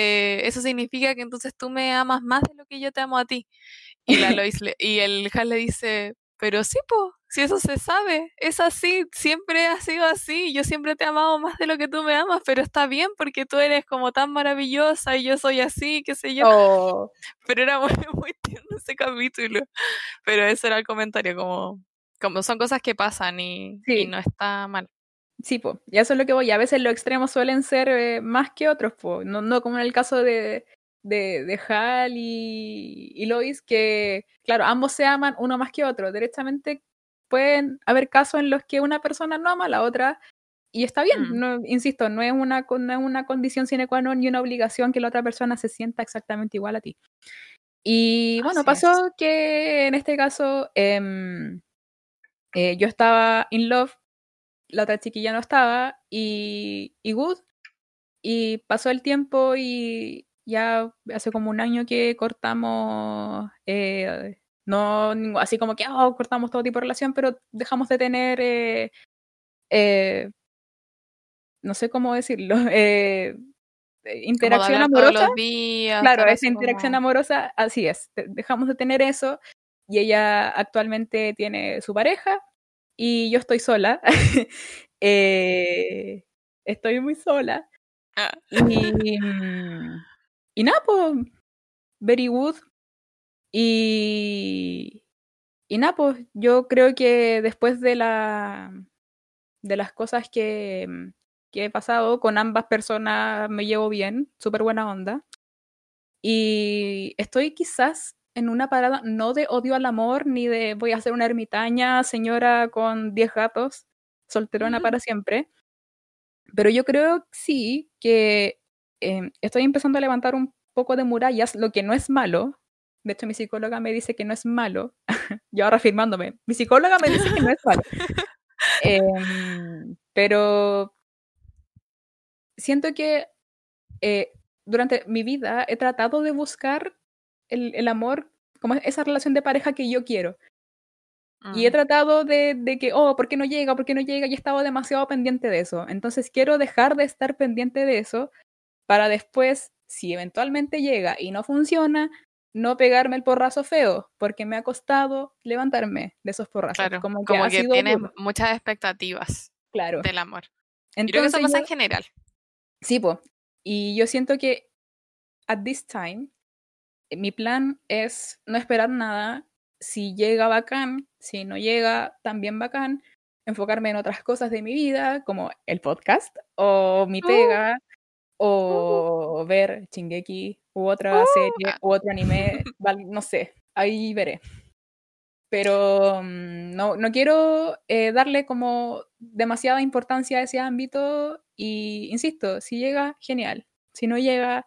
eh, eso significa que entonces tú me amas más de lo que yo te amo a ti. Y la Lois le, y el Hal le dice, pero sí, po, si eso se sabe, es así, siempre ha sido así, yo siempre te he amado más de lo que tú me amas, pero está bien porque tú eres como tan maravillosa y yo soy así, qué sé yo. Oh. Pero era muy, muy tierno ese capítulo. Pero ese era el comentario, como, como son cosas que pasan y, no está mal. Sí, pues, y eso es lo que voy. A veces los extremos suelen ser eh, más que otros, pues, no, no como en el caso de, de, de Hal y, y Lois que, claro, ambos se aman uno más que otro. Directamente pueden haber casos en los que una persona no ama a la otra y está bien, Mm. no, insisto, no es, una, no es una condición sine qua non ni una obligación que la otra persona se sienta exactamente igual a ti. Y bueno, Así pasó que en este caso em, eh, yo estaba in love, la otra chiquilla no estaba, y, y good, y pasó el tiempo y ya hace como un año que cortamos, eh, no así como que oh, cortamos todo tipo de relación, pero dejamos de tener, eh, eh, no sé cómo decirlo, interacción amorosa. días. Claro, esa interacción amorosa, así es. de- Dejamos de tener eso y ella actualmente tiene su pareja y yo estoy sola. Estoy muy sola. Ah. Y, mm, y nada, pues, very good. Y, y nada, pues, yo creo que después de la de las cosas que, mm, que he pasado con ambas personas me llevo bien, súper buena onda. Y estoy quizás en una parada no de odio al amor, ni de voy a ser una ermitaña, señora con 10 gatos, solterona para siempre. Pero yo creo sí que eh, estoy empezando a levantar un poco de murallas, lo que no es malo. De hecho, mi psicóloga me dice que no es malo. yo ahora afirmándome. Mi psicóloga me dice que no es malo. Em, pero siento que eh, durante mi vida he tratado de buscar el, el amor, como esa relación de pareja que yo quiero. Y he Mm. tratado de, de que, oh, ¿por qué no llega? ¿Por qué no llega? Y he estado demasiado pendiente de eso. Entonces quiero dejar de estar pendiente de eso para después, si eventualmente llega y no funciona, no pegarme el porrazo feo, porque me ha costado levantarme de esos porrazos. Claro, como que como ha que sido tienes duro, muchas expectativas claro. del amor. Yo creo que eso Entonces pasa yo- en general. Sí, po. Y yo siento que at this time, eh, mi plan es no esperar nada. Si llega bacán, si no llega también bacán, enfocarme en otras cosas de mi vida, como el podcast, o mi Uh. O ver Shingeki, u otra Uh. serie, Ah. u otro anime, no sé, ahí veré. Pero mm, no, no quiero eh, darle como demasiada importancia a ese ámbito y, insisto, si llega, genial. Si no llega,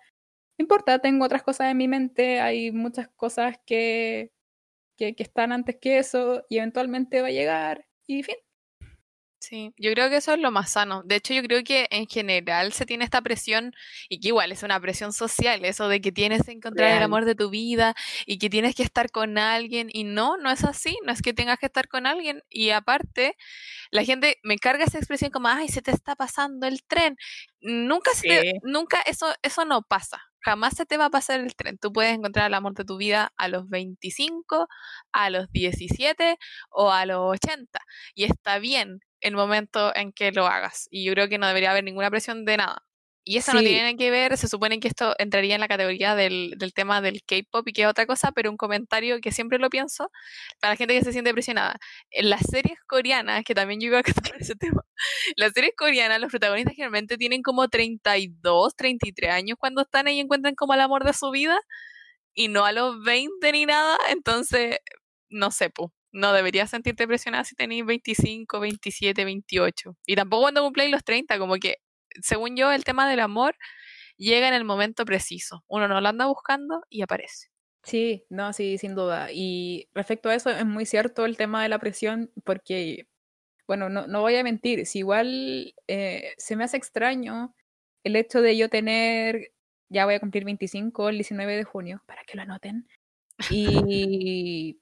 no importa, tengo otras cosas en mi mente, hay muchas cosas que, que, que están antes que eso y eventualmente va a llegar y fin. Sí, yo creo que eso es lo más sano. De hecho, yo creo que en general se tiene esta presión, y que igual es una presión social, eso de que tienes que encontrar el amor de tu vida y que tienes que estar con alguien, y no, no es así, no es que tengas que estar con alguien. Y aparte, la gente me carga esa expresión como, ay, se te está pasando el tren. Nunca, se te- nunca eso, eso no pasa. Jamás se te va a pasar el tren. Tú puedes encontrar el amor de tu vida a los 25, a los 17 o a los 80. Y está bien el momento en que lo hagas. Y yo creo que no debería haber ninguna presión de nada. Y eso no tiene que ver, se supone que esto entraría en la categoría del, del tema del K-pop y que es otra cosa, pero un comentario que siempre lo pienso para la gente que se siente presionada. En las series coreanas, que también yo iba a tocar ese tema, las series coreanas, los protagonistas generalmente tienen como 32, 33 años cuando están ahí y encuentran como el amor de su vida y no a los 20 ni nada, entonces, no sé, no deberías sentirte presionada si tenéis 25, 27, 28. Y tampoco cuando cumpláis los 30, como que, según yo, el tema del amor llega en el momento preciso. Uno no lo anda buscando y aparece. Sí, no, sí, sin duda. Y respecto a eso, es muy cierto el tema de la presión, porque, bueno, no, no voy a mentir, si igual eh, se me hace extraño el hecho de yo tener, ya voy a cumplir 25 el 19 de junio, para que lo anoten, y,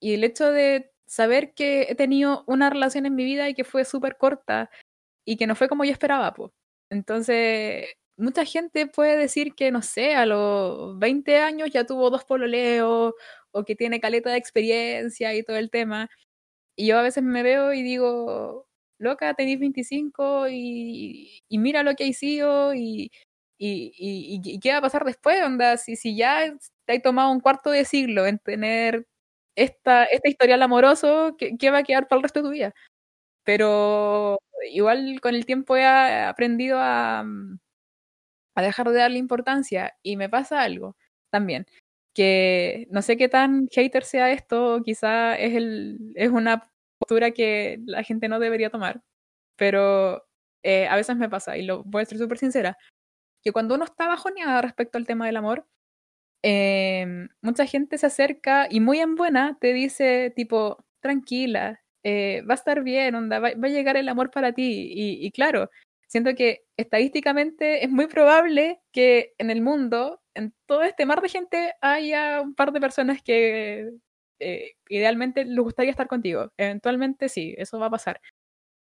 y el hecho de saber que he tenido una relación en mi vida y que fue súper corta y que no fue como yo esperaba, pues. Entonces, mucha gente puede decir que, no sé, a los 20 años ya tuvo dos pololeos o que tiene caleta de experiencia y todo el tema. Y yo a veces me veo y digo, loca, tenés 25 y, y mira lo que hay sido y, y qué va a pasar después, onda, si, si ya te has tomado un cuarto de siglo en tener esta, este historial amoroso, ¿qué, ¿qué va a quedar para el resto de tu vida? Pero igual con el tiempo he aprendido a, a dejar de darle importancia y me pasa algo también, que no sé qué tan hater sea esto, quizá es, el, es una postura que la gente no debería tomar, pero eh, a veces me pasa, y lo voy a ser súper sincera, que cuando uno está bajoneada respecto al tema del amor, em, mucha gente se acerca y muy en buena te dice tipo, tranquila, eh, va a estar bien, onda, va, a llegar el amor para ti. Y, claro, siento que estadísticamente es muy probable que en el mundo, en todo este mar de gente, haya un par de personas que eh, idealmente les gustaría estar contigo. Eventualmente sí, eso va a pasar.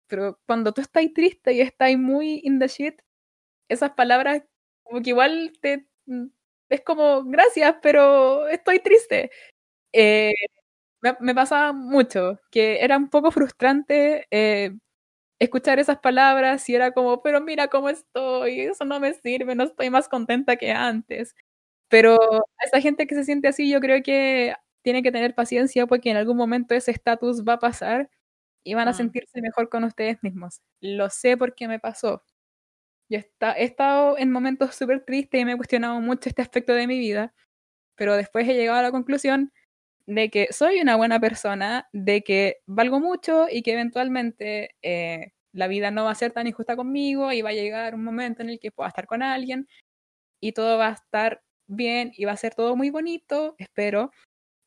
Pero cuando tú estás triste y estás muy in the shit, esas palabras como que igual te mm, es como gracias, pero estoy triste. Eh, me, pasaba mucho, que era un poco frustrante eh, escuchar esas palabras y era como, pero mira cómo estoy, eso no me sirve, no estoy más contenta que antes. Pero a esa gente que se siente así, yo creo que tiene que tener paciencia porque en algún momento ese estatus va a pasar y van a mm. sentirse mejor con ustedes mismos. Lo sé porque me pasó. Yo he estado en momentos súper tristes y me he cuestionado mucho este aspecto de mi vida, pero después he llegado a la conclusión de que soy una buena persona, de que valgo mucho y que eventualmente eh, la vida no va a ser tan injusta conmigo y va a llegar un momento en el que pueda estar con alguien y todo va a estar bien y va a ser todo muy bonito, espero,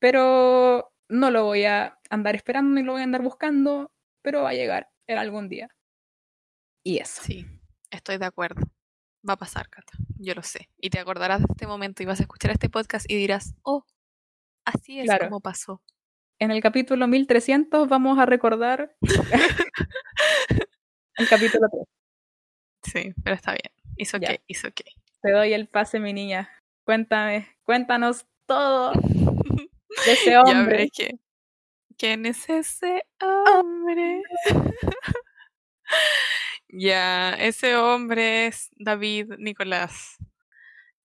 pero no lo voy a andar esperando ni lo voy a andar buscando, pero va a llegar en algún día. Y eso. Sí, estoy de acuerdo. Va a pasar, Cata. Yo lo sé. Y te acordarás de este momento y vas a escuchar este podcast y dirás, oh, así es como pasó. En el capítulo 1300 vamos a recordar el capítulo 3. Sí, pero está bien. Hizo que, hizo que. Te doy el pase, mi niña. Cuéntame, cuéntanos todo de ese hombre. que, ¿Quién es ese hombre? ya, ese hombre es David Nicolás.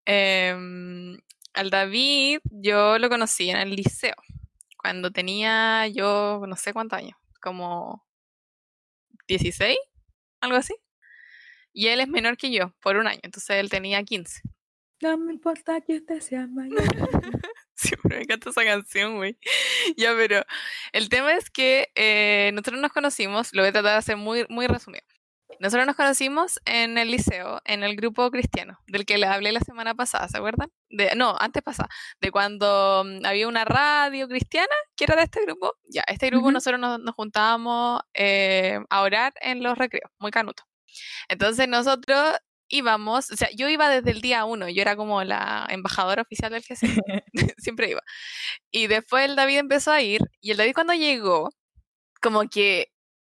Em, al David yo lo conocí en el liceo, cuando tenía yo no sé cuántos años, como 16, algo así. Y él es menor que yo, por un año, entonces él tenía 15. No me importa que usted sea mayor. Siempre me encanta esa canción, güey. ya, pero el tema es que eh, nosotros nos conocimos, lo voy a tratar de hacer muy, muy resumido. Nosotros nos conocimos en el liceo, en el grupo cristiano, del que les hablé la semana pasada, ¿se acuerdan? De, no, antes pasada, de cuando mm, había una radio cristiana que era de este grupo. Ya, este grupo nosotros nos, juntábamos eh, a orar en los recreos, muy canuto. Entonces nosotros íbamos, o sea, yo iba desde el día uno, yo era como la embajadora oficial del GC, siempre iba. Y después el David empezó a ir, y el David cuando llegó, como que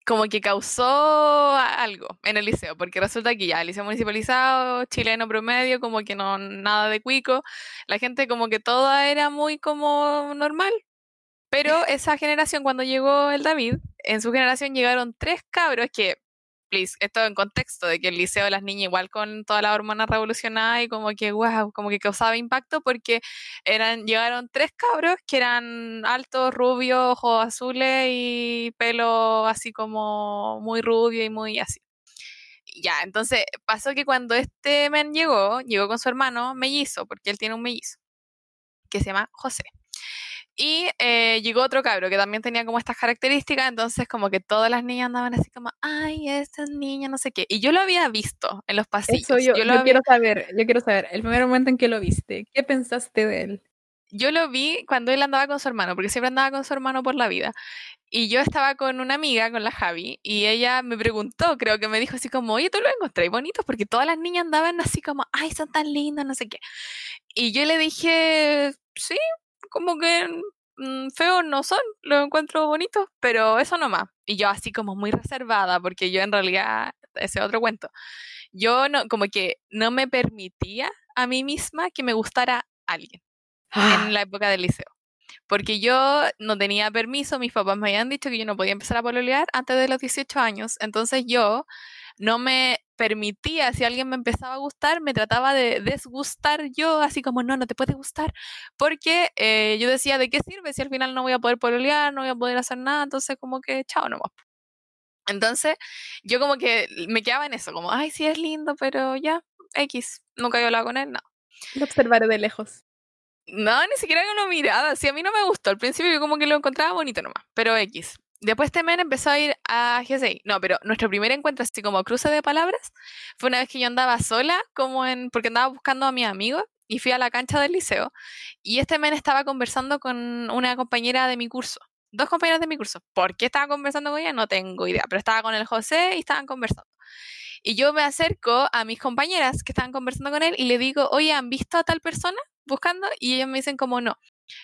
como que causó algo en el liceo, porque resulta que ya el liceo municipalizado, chileno promedio, como que no, nada de cuico, la gente como que toda era muy como normal. Pero esa generación, cuando llegó el David, en su generación llegaron tres cabros que please, esto en contexto de que el liceo de las niñas igual con toda la hormona revolucionada y como que wow, como que causaba impacto porque eran llegaron tres cabros que eran altos, rubios, ojos azules y pelo así como muy rubio y muy así. Ya, entonces pasó que cuando este men llegó, llegó con su hermano mellizo, porque él tiene un mellizo, que se llama José. Y eh, llegó otro cabro que también tenía como estas características, entonces como que todas las niñas andaban así como, ay, esta niña, no sé qué. Y yo lo había visto en los pasillos. yo, yo, quiero saber, yo quiero saber, el primer momento en que lo viste, ¿qué pensaste de él? Yo lo vi cuando él andaba con su hermano, porque siempre andaba con su hermano por la vida. Y yo estaba con una amiga, con la Javi, y ella me preguntó, creo que me dijo así como, oye, ¿tú lo encontré bonitos? Porque todas las niñas andaban así como, ay, son tan lindas, no sé qué. Y yo le dije, sí, como que mm, feos no son, los encuentro bonitos, pero eso no más. Y yo así como muy reservada, porque yo en realidad, ese otro cuento, yo no, como que no me permitía a mí misma que me gustara alguien en ¡Ah! la época del liceo. Porque yo no tenía permiso, mis papás me habían dicho que yo no podía empezar a pololear antes de los 18 años, entonces yo no me permitía, si alguien me empezaba a gustar, me trataba de desgustar yo, así como, no, no te puede gustar, porque eh, yo decía, ¿de qué sirve si al final no voy a poder pololear, no voy a poder hacer nada? Entonces, como que, chao nomás. Entonces, yo como que me quedaba en eso, como, ay, sí es lindo, pero ya, X, nunca había hablado con él, no. Lo observaré de lejos. No, ni siquiera una mirada. Sí, a mí no me gustó. Al principio yo como que lo encontraba bonito nomás, pero X. Después este men empezó a ir a GSI. No, pero nuestro primer encuentro, así como cruce de palabras, fue una vez que yo andaba sola, como en, porque andaba buscando a mi amigo y fui a la cancha del liceo. Y este men estaba conversando con una compañera de mi curso. Dos compañeras de mi curso. ¿Por qué estaba conversando con ella? No tengo idea. Pero estaba con el José y estaban conversando. Y yo me acerco a mis compañeras que estaban conversando con él y le digo, oye, ¿han visto a tal persona buscando? Y ellos me dicen como no.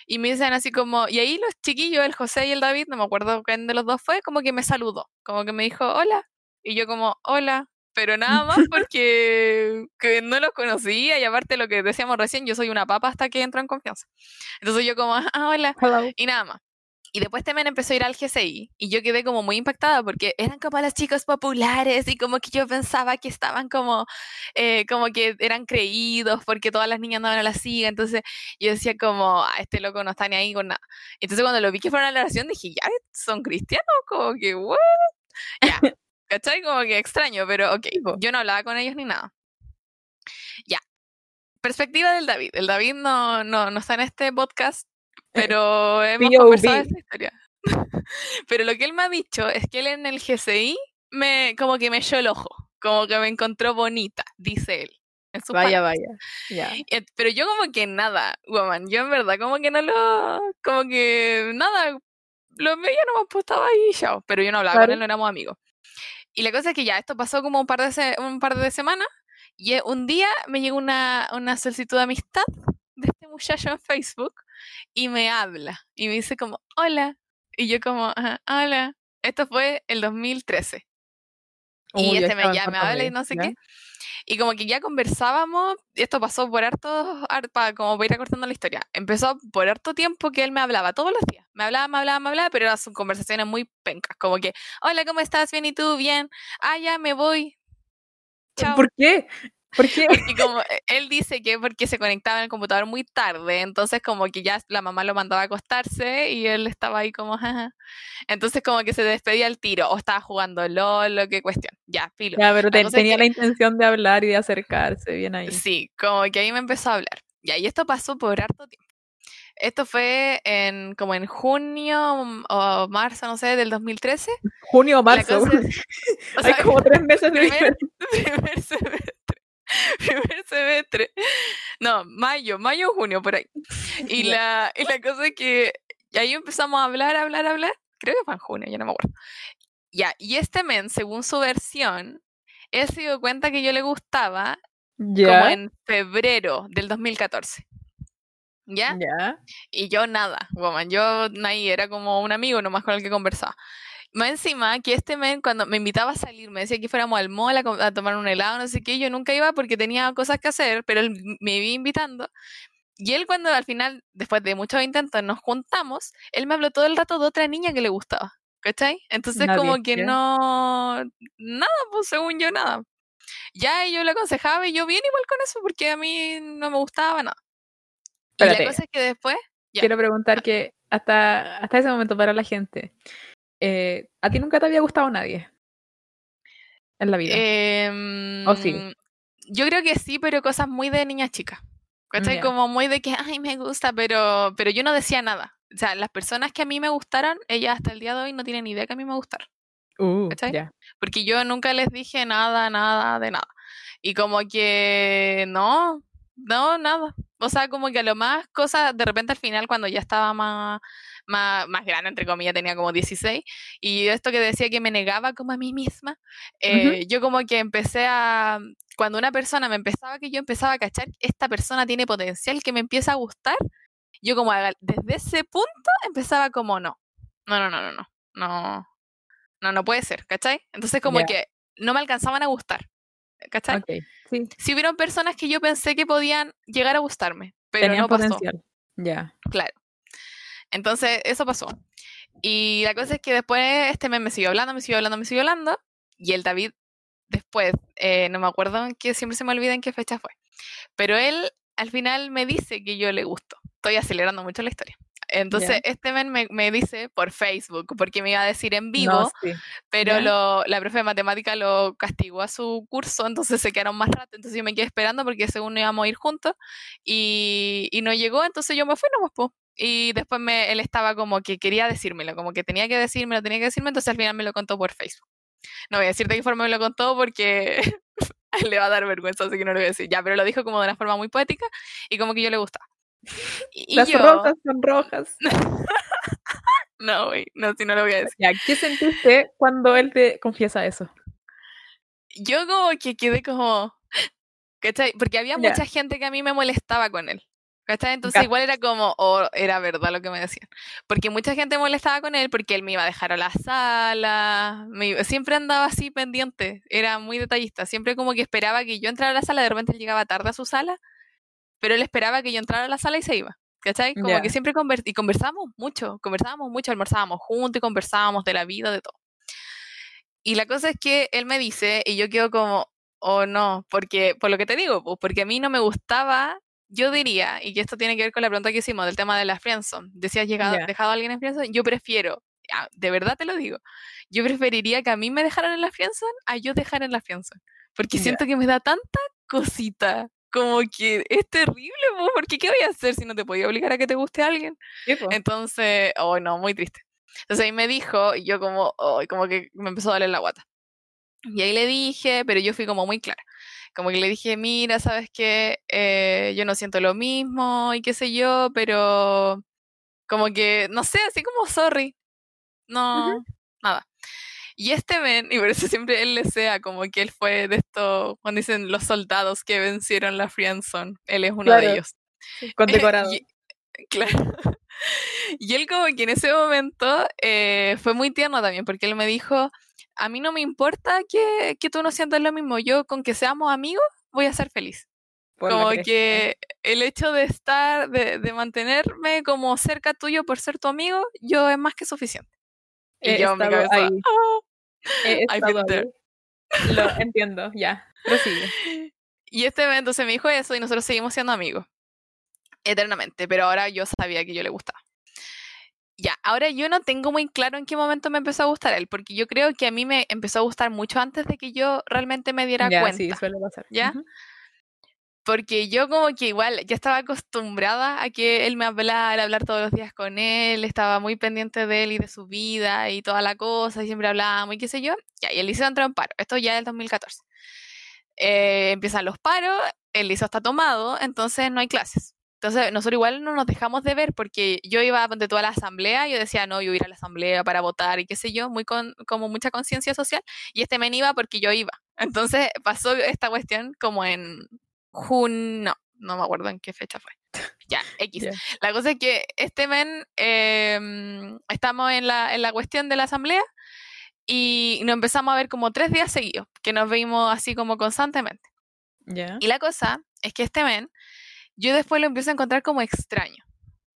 Y me dicen así como, y ahí los chiquillos, el José y el David, no me acuerdo quién de los dos fue, como que me saludó, como que me dijo, hola. Y yo como, hola. Pero nada más porque que no los conocía y aparte lo que decíamos recién, yo soy una papa hasta que entro en confianza. Entonces yo como, ah, hola. Y nada más. Y después también empezó a ir al GCI y yo quedé como muy impactada porque eran como los chicos populares y como que yo pensaba que estaban como, eh, como que eran creídos porque todas las niñas andaban a la siga. Entonces yo decía como, ah, este loco no está ni ahí con nada. Entonces cuando lo vi que fueron a la oración dije, ya, son cristianos, como que, what? Ya, ¿cachai? Como que extraño, pero ok, yo no hablaba con ellos ni nada. Ya. Perspectiva del David. El David no, no, no está en este podcast pero hemos conversado esta historia. Pero lo que él me ha dicho es que él en el GCI me, como que me echó el ojo, como que me encontró bonita, dice él. vaya, vaya. Pero yo como que nada, woman, yo en verdad como que no lo, como que nada, lo veía nomás pues estaba ahí chao, pero yo no hablaba con él, no éramos amigos. Y la cosa es que ya esto pasó como un par de, un par de semanas y eh, un día me llegó una, una solicitud de amistad de este muchacho en Facebook y me habla y me dice como, hola. Y yo como, hola. Esto fue el 2013. y este me, ya me habla y no sé qué. Y como que ya conversábamos, esto pasó por harto, como voy a ir acortando la historia. Empezó por harto tiempo que él me hablaba todos los días. Me hablaba, me hablaba, me hablaba, pero eran sus conversaciones muy pencas. Como que, hola, ¿cómo estás? Bien, ¿y tú? Bien. Ah, ya me voy. Chao. ¿Por qué? ¿Por qué? Y como e, él dice que porque se conectaba en el computador muy tarde, entonces como que ya la mamá lo mandaba a acostarse y él estaba ahí como, jaja. Entonces como que se despedía al tiro, o estaba jugando LOL, lo que cuestión. Ya, filo. Ya, pero tenía la intención de hablar y de acercarse, bien ahí. Sí, como que ahí me empezó a hablar. Ya, y esto pasó por harto tiempo. Esto fue en como en junio o marzo, no sé, del 2013. Junio o marzo. Hay como tres meses de primer, primer primer semestre. No, mayo, mayo o junio, por ahí. Y la, y la cosa es que ahí empezamos a hablar, hablar, hablar. Creo que fue en junio, ya no me acuerdo. Ya, y este men, según su versión, él se dio cuenta que yo le gustaba como en febrero del 2014. ¿Ya? Ya. Y yo nada, woman. Yo ahí era como un amigo nomás con el que conversaba. Más encima que este men, cuando me invitaba a salir, me decía que fuéramos al mall a, tomar un helado, no sé qué, yo nunca iba porque tenía cosas que hacer, pero él me iba invitando. Y él cuando al final, después de muchos intentos, nos juntamos, él me habló todo el rato de otra niña que le gustaba. ¿Cachai? Entonces como que no... Nada, pues según yo, nada. Ya yo le aconsejaba y yo bien igual con eso porque a mí no me gustaba nada. Y la cosa es que después... Quiero preguntar que hasta, hasta ese momento para la gente, eh, ¿A ti nunca te había gustado nadie? En la vida. ¿O sí? Em, yo creo que sí, pero cosas muy de niña chica. ¿Cachai? Como muy de que, ay, me gusta, pero, pero yo no decía nada. O sea, las personas que a mí me gustaran, ellas hasta el día de hoy no tienen idea que a mí me gustaran. Uh, Porque yo nunca les dije nada, nada, de nada. Y como que, no, no, nada. O sea, como que a lo más cosas, de repente al final, cuando ya estaba más más, más grande, entre comillas, tenía como 16, y esto que decía que me negaba como a mí misma, eh, yo como que empecé a, cuando una persona me empezaba, que yo empezaba a cachar, esta persona tiene potencial que me empieza a gustar, yo como desde ese punto empezaba como no, no, no, no, no, no, no, no, no puede ser, ¿cachai? Entonces como que no me alcanzaban a gustar. ¿Cachai? Sí. Si hubieron personas que yo pensé que podían llegar a gustarme, pero no pasó. Ya. Claro. Entonces, eso pasó. Y la cosa es que después este mes me siguió hablando, me siguió hablando, me siguió hablando. Y el David, después, eh, no me acuerdo en qué, siempre se me olvida en qué fecha fue. Pero él al final me dice que yo le gusto. Estoy acelerando mucho la historia. entonces este men me, dice por Facebook, porque me iba a decir en vivo, pero lo, la profe de matemática lo castigó a su curso, entonces se quedaron más rato, entonces yo me quedé esperando porque según íbamos a ir juntos y, y no llegó, entonces yo me fui nomás, pues. Y después me, él estaba como que quería decírmelo, como que tenía que decírmelo, tenía que decirme, entonces al final me lo contó por Facebook. No voy a decirte qué forma me lo contó porque le va a dar vergüenza, así que no lo voy a decir. Ya, pero lo dijo como de una forma muy poética y como que yo le gustaba. Y Las rojas son rojas. no, güey, no, si no lo voy a decir. Ya, ¿qué sentiste cuando él te confiesa eso? Yo como que quedé como... ¿Cachai? Porque había mucha gente que a mí me molestaba con él. ¿Cachai? Entonces igual era como, o era verdad lo que me decían. Porque mucha gente molestaba con él porque él me iba a dejar a la sala, siempre andaba así pendiente, era muy detallista, siempre como que esperaba que yo entrara a la sala, de repente él llegaba tarde a su sala, pero él esperaba que yo entrara a la sala y se iba. ¿Cachai? Como que siempre y conversábamos mucho, conversábamos mucho, almorzábamos juntos y conversábamos de la vida, de todo. Y la cosa es que él me dice, y yo quedo como, oh no, porque, por lo que te digo, pues, porque a mí no me gustaba yo diría, y que esto tiene que ver con la pregunta que hicimos del tema de la friendzone, decías llegado, dejado a alguien en friendzone, yo prefiero, ah, de verdad te lo digo, yo preferiría que a mí me dejaran en la friendzone a yo dejar en la friendzone, porque siento que me da tanta cosita, como que es terrible, porque ¿qué voy a hacer si no te podía obligar a que te guste a alguien? Entonces, oh no, muy triste. Entonces ahí me dijo, y yo como, oh, como que me empezó a darle la guata. Y ahí le dije, pero yo fui como muy clara. Como que le dije, mira, sabes que eh, yo no siento lo mismo y qué sé yo, pero como que, no sé, así como sorry. No, nada. Y este men, y por eso siempre él le sea como que él fue de esto, cuando dicen los soldados que vencieron la Friendzone, él es uno de ellos. Condecorado. claro. Y él como que en ese momento eh, fue muy tierno también, porque él me dijo, a mí no me importa que, tú no sientas lo mismo. Yo con que seamos amigos voy a ser feliz. como que el hecho de estar, de, mantenerme como cerca tuyo por ser tu amigo, yo es más que suficiente. Y yo me cabeza, ahí. Lo entiendo, ya. Prosigue. Y este evento se me dijo eso y nosotros seguimos siendo amigos. Eternamente. Pero ahora yo sabía que yo le gustaba. Ya, ahora yo no tengo muy claro en qué momento me empezó a gustar él, porque yo creo que a mí me empezó a gustar mucho antes de que yo realmente me diera ya, cuenta. Sí, suele pasar. ¿Ya? Porque yo como que igual ya estaba acostumbrada a que él me hablara, hablar todos los días con él, estaba muy pendiente de él y de su vida y toda la cosa, y siempre hablábamos y qué sé yo. Ya, y el liceo entró en paro, esto ya es el 2014. Eh, empiezan los paros, el liceo está tomado, entonces no hay clases. Entonces, nosotros igual no nos dejamos de ver porque yo iba de toda la asamblea, yo decía, no, yo iba a ir a la asamblea para votar y qué sé yo, muy con, como mucha conciencia social, y este men iba porque yo iba. Entonces pasó esta cuestión como en junio, no, no me acuerdo en qué fecha fue. Ya, X. La cosa es que este men, em, estamos en la, en la cuestión de la asamblea y nos empezamos a ver como tres días seguidos, que nos vimos así como constantemente. Y la cosa es que este men yo después lo empiezo a encontrar como extraño,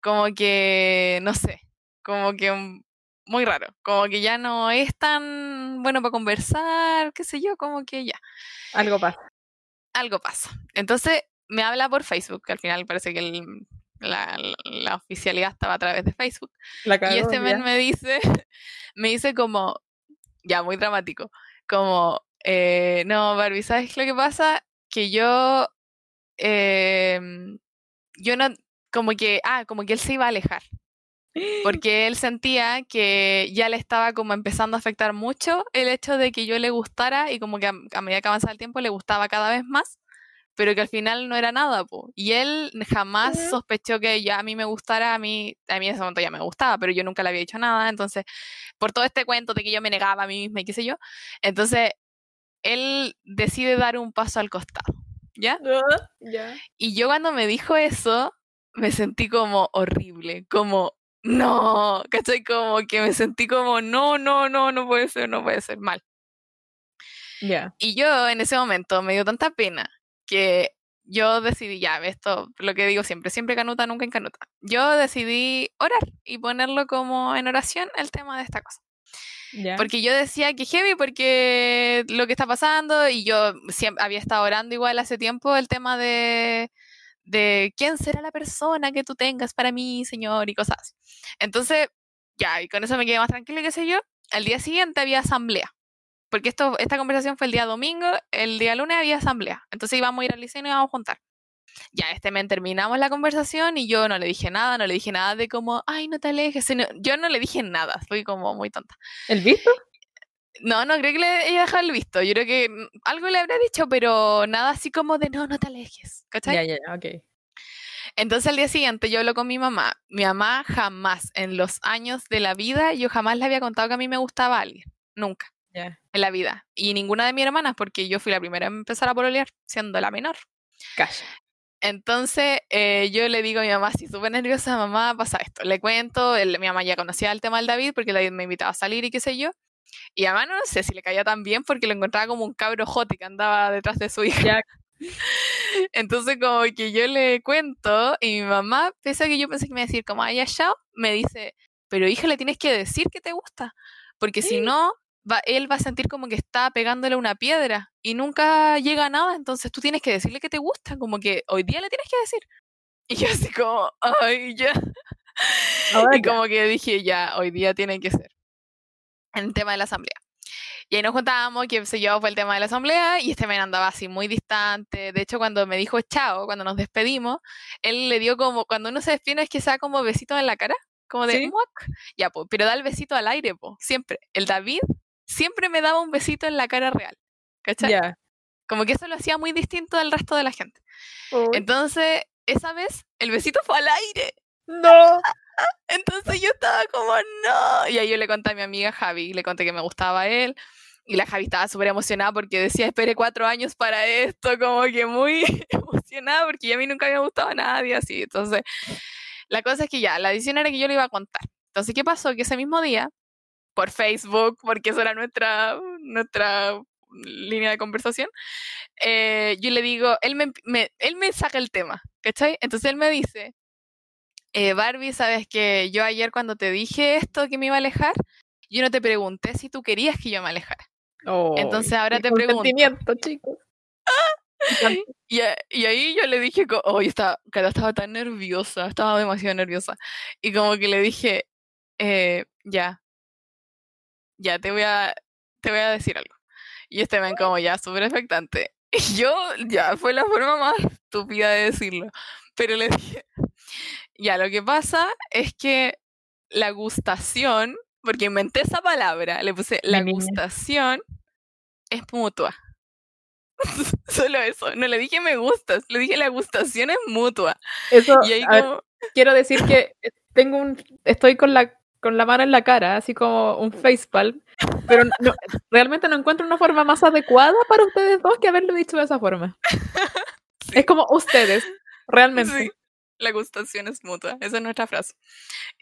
como que, no sé, como que muy raro, como que ya no es tan bueno para conversar, qué sé yo, como que ya. Algo pasa. Algo pasa. Entonces me habla por Facebook, que al final parece que la, oficialidad estaba a través de Facebook. y este men me dice, me dice como, ya muy dramático, como, eh, no, Barbie, ¿sabes lo que pasa? Que yo Em, yo no, como que, ah, como que él se iba a alejar. Porque él sentía que ya le estaba como empezando a afectar mucho el hecho de que yo le gustara y como que a, medida que avanzaba el tiempo le gustaba cada vez más, pero que al final no era nada, po. Y él jamás sospechó que ya a mí me gustara, a mí, a mí en ese momento ya me gustaba, pero yo nunca le había dicho nada, entonces, por todo este cuento de que yo me negaba a mí misma y qué sé yo, entonces él decide dar un paso al costado. ¿Ya? Y yo cuando me dijo eso, me sentí como horrible, como, no, ¿cachai? Como que me sentí como, no, no, no, no puede ser, no puede ser, mal. Ya. Y yo en ese momento me dio tanta pena que yo decidí, ya, esto, lo que digo siempre, siempre canuta, nunca en canuta. Yo decidí orar y ponerlo como en oración el tema de esta cosa. Porque yo decía que heavy, porque lo que está pasando, y yo siempre había estado orando igual hace tiempo el tema de, de quién será la persona que tú tengas para mí, Señor, y cosas así. Entonces, ya, y con eso me quedé más tranquila, qué sé yo. Al día siguiente había asamblea. Porque esto, esta conversación fue el día domingo, el día lunes había asamblea. Entonces íbamos a ir al liceo y nos íbamos a juntar. Ya, este mes terminamos la conversación y yo no le dije nada, no le dije nada de como, ay, no te alejes. yo no le dije nada, fui como muy tonta. ¿El visto? No, no creo que le haya dejado el visto. Yo creo que algo le habrá dicho, pero nada así como de no, no te alejes. ¿Cachai? Ya, ya, ok. Entonces al día siguiente yo hablo con mi mamá. Mi mamá jamás, en los años de la vida, yo jamás le había contado que a mí me gustaba alguien. Nunca. En la vida. Y ninguna de mis hermanas, porque yo fui la primera en empezar a pololear, siendo la menor. Calla. Entonces eh, yo le digo a mi mamá, si súper nerviosa, mamá, pasa esto. Le cuento, mi mamá ya conocía el tema del David, porque David me invitaba a salir y qué sé yo. Y además no sé si le caía tan bien porque lo encontraba como un cabro jote que andaba detrás de su hija. Entonces como que yo le cuento y mi mamá, pese a que yo pensé que me iba a decir como, ay, chao, me dice, pero hija, le tienes que decir que te gusta, porque si no, va, él va a sentir como que está pegándole una piedra y nunca llega a nada, entonces tú tienes que decirle que te gusta, como que hoy día le tienes que decir. Y yo así como, ay, ya. y como que dije, ya, hoy día tiene que ser en el tema de la asamblea. Y ahí nos contábamos que se yo fue el tema de la asamblea y este men andaba así muy distante. De hecho, cuando me dijo chao, cuando nos despedimos, él le dio como, cuando uno se despide es que se da como besito en la cara, como de Ya, pues, pero da el besito al aire, pues, siempre. El David siempre me daba un besito en la cara real. ¿Cachai? Ya. Como que eso lo hacía muy distinto del resto de la gente. Entonces, esa vez, el besito fue al aire. No. Entonces yo estaba como, no. Y ahí yo le conté a mi amiga Javi, le conté que me gustaba él. Y la Javi estaba súper emocionada porque decía, esperé cuatro años para esto, como que muy emocionada porque a mí nunca había gustado a nadie así. Entonces, la cosa es que ya, la decisión era que yo le iba a contar. Entonces, ¿qué pasó? Que ese mismo día, por Facebook, porque eso era nuestra, nuestra línea de conversación, eh, yo le digo, él me, me, él me saca el tema, ¿cachai? Entonces él me dice, eh, Barbie, sabes que yo ayer cuando te dije esto que me iba a alejar, yo no te pregunté si tú querías que yo me alejara. Entonces ahora te pregunto. chicos. y, y, ahí yo le dije, oh, estaba, estaba tan nerviosa, estaba demasiado nerviosa. Y como que le dije, eh, ya, ya te voy a, te voy a decir algo. Y este ven como ya súper expectante. Y yo, ya, fue la forma más estúpida de decirlo. Pero le dije, ya, lo que pasa es que la gustación, porque inventé esa palabra, le puse la gustación es mutua. Solo eso. No le dije me gustas, le dije la gustación es mutua. Eso, quiero decir que tengo un, estoy con la con la mano en la cara, así como un facepalm, pero realmente no encuentro una forma más adecuada para ustedes dos que haberlo dicho de esa forma. Es como ustedes, realmente la gustación es mutua. Esa es nuestra frase.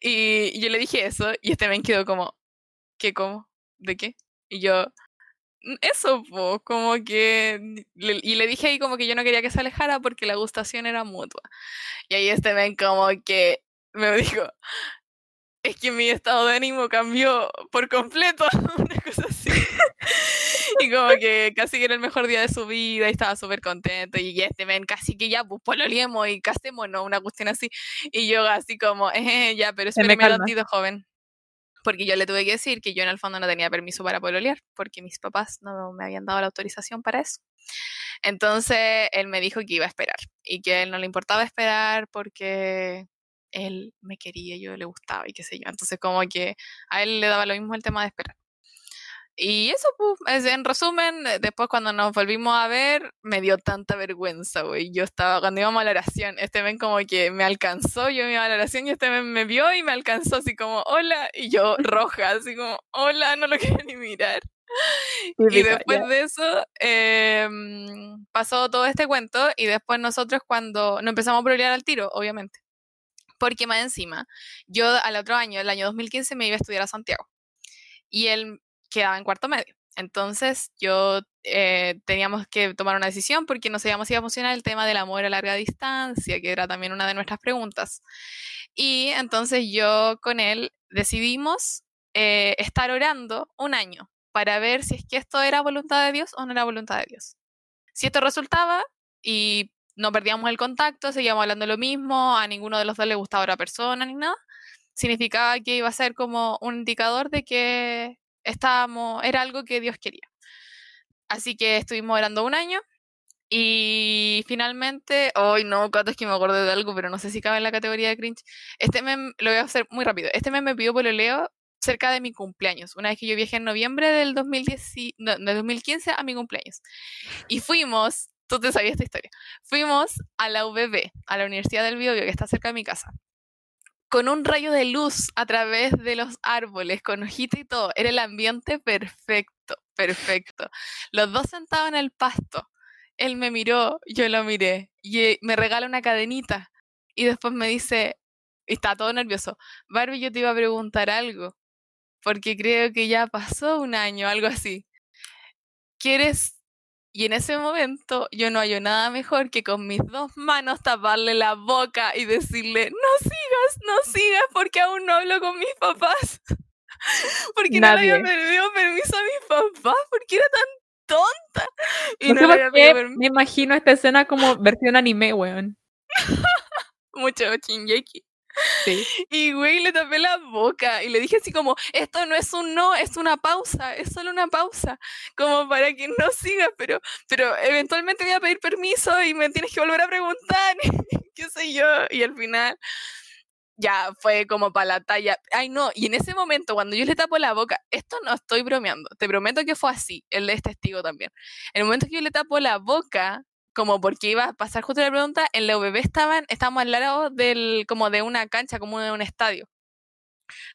Y yo le dije eso y este me quedó como, ¿qué cómo? ¿De qué? Y yo, mm, eso, como que... y le dije ahí como que yo no quería que se alejara porque la gustación era mutua. Y ahí este ven como que me dijo, es que mi estado de ánimo cambió por completo, una cosa así. y como que casi que era el mejor día de su vida y estaba súper contento. Y este men casi que ya, pues pololeemos y casémonos, una cuestión así. Y yo así como, eh, ya, pero espérame un ratito, joven. Porque yo le tuve que decir que yo en el fondo no tenía permiso para pololear, porque mis papás no me habían dado la autorización para eso. Entonces él me dijo que iba a esperar y que a él no le importaba esperar porque él me quería, yo le gustaba y qué sé yo. Entonces como que a él le daba lo mismo el tema de esperar. Y eso, pues, en resumen, eh, después cuando nos volvimos a ver, me dio tanta vergüenza, güey. Yo estaba, cuando íbamos a la oración, este men como que me alcanzó, yo iba a la oración y este men me vio y me alcanzó así como, hola, y yo roja, así como, hola, no lo quería ni mirar. Y después de eso, em, pasó todo este cuento y después nosotros cuando nos empezamos a prolear al tiro, obviamente. Porque más encima, yo al otro año, el año 2015, me iba a estudiar a Santiago. Y él quedaba en cuarto medio. Entonces yo eh, teníamos que tomar una decisión porque no sabíamos si iba a funcionar el tema del amor a larga distancia, que era también una de nuestras preguntas. Y entonces yo con él decidimos eh, estar orando un año para ver si es que esto era voluntad de Dios o no era voluntad de Dios. Si esto resultaba y no perdíamos el contacto, seguíamos hablando lo mismo, a ninguno de los dos le gustaba otra persona ni nada, significaba que iba a ser como un indicador de que estábamos, era algo que Dios quería. Así que estuvimos orando un año y finalmente, hoy no, cuánto es que me acordé de algo, pero no sé si cabe en la categoría de cringe. Este meme, lo voy a hacer muy rápido. Este meme me pidió por leo cerca de mi cumpleaños, una vez que yo viajé en noviembre del, 2010, no, del 2015 a mi cumpleaños. Y fuimos, tú te sabías esta historia, fuimos a la UBB, a la Universidad del Biobío, que está cerca de mi casa, con un rayo de luz a través de los árboles, con hojita y todo. Era el ambiente perfecto, perfecto. Los dos sentados en el pasto. Él me miró, yo lo miré y eh, me regala una cadenita. Y después me dice, y está todo nervioso, Barbie, yo te iba a preguntar algo porque creo que ya pasó un año, algo así. ¿Quieres? Y en ese momento yo no hallo nada mejor que con mis dos manos taparle la boca y decirle, no sigas, no sigas, porque aún no hablo con mis papás. porque no le había pedido permiso a mis papás, porque era tan tonta. Y no, me imagino esta escena como versión anime, weón. Mucho Shinjeki. Y güey, le tapé la boca y le dije así como, esto no es un no, es una pausa, es solo una pausa, como para que no siga, pero, pero eventualmente voy a pedir permiso y me tienes que volver a preguntar, qué sé yo, y al final ya fue como para la talla. Ay, no, y en ese momento, cuando yo le tapo la boca, esto no estoy bromeando, te prometo que fue así, él es testigo también. En el momento que yo le tapo la boca, como porque iba a pasar justo la pregunta, en la UBB estaban, estábamos al lado del, como de una cancha, como de un estadio,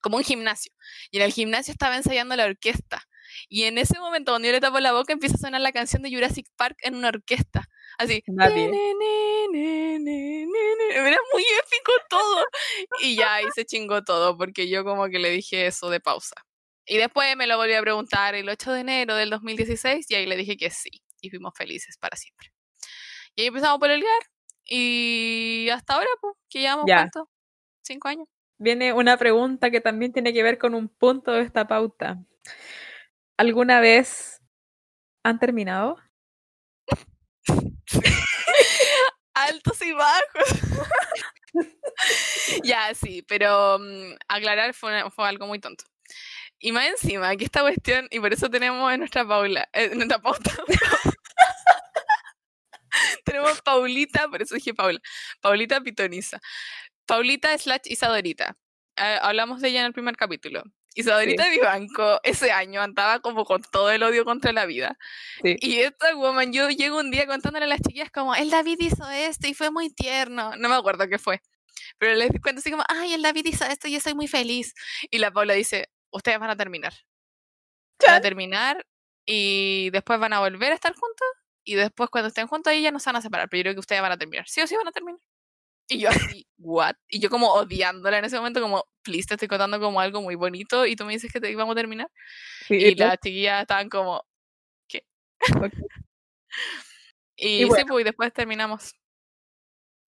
como un gimnasio. Y en el gimnasio estaba ensayando la orquesta. Y en ese momento, cuando yo le tapo la boca, empieza a sonar la canción de Jurassic Park en una orquesta. Así. Nadie. Era muy épico todo. Y ya ahí se chingó todo, porque yo como que le dije eso de pausa. Y después me lo volví a preguntar el 8 de enero del 2016 y ahí le dije que sí. Y fuimos felices para siempre. Y ahí empezamos a pelear y hasta ahora, pues, que llevamos cuánto? Cinco años. Viene una pregunta que también tiene que ver con un punto de esta pauta. ¿Alguna vez han terminado? Altos y bajos. ya, sí, pero um, aclarar fue, fue algo muy tonto. Y más encima, que esta cuestión, y por eso tenemos en nuestra Paula, en nuestra pauta, Tenemos Paulita, por eso dije Paula. Paulita Pitoniza. Paulita slash Isadorita. Eh, hablamos de ella en el primer capítulo. Isadorita sí. Vivanco ese año andaba como con todo el odio contra la vida. Y esta woman, yo llego un día contándole a las chiquillas como, el David hizo esto y fue muy tierno. No me acuerdo qué fue. Pero les cuento así como, ay, el David hizo esto y yo soy muy feliz. Y la Paula dice, ustedes van a terminar. Van a terminar y después van a volver a estar juntos y después cuando estén juntos ahí ya no se van a separar, pero yo creo que ustedes van a terminar. Sí o sí van a terminar. Y yo así, what? Y yo como odiándola en ese momento, como, please, te estoy contando como algo muy bonito y tú me dices que te íbamos a terminar. y, las chiquillas estaban como, ¿qué? y, sí, pues, y después terminamos.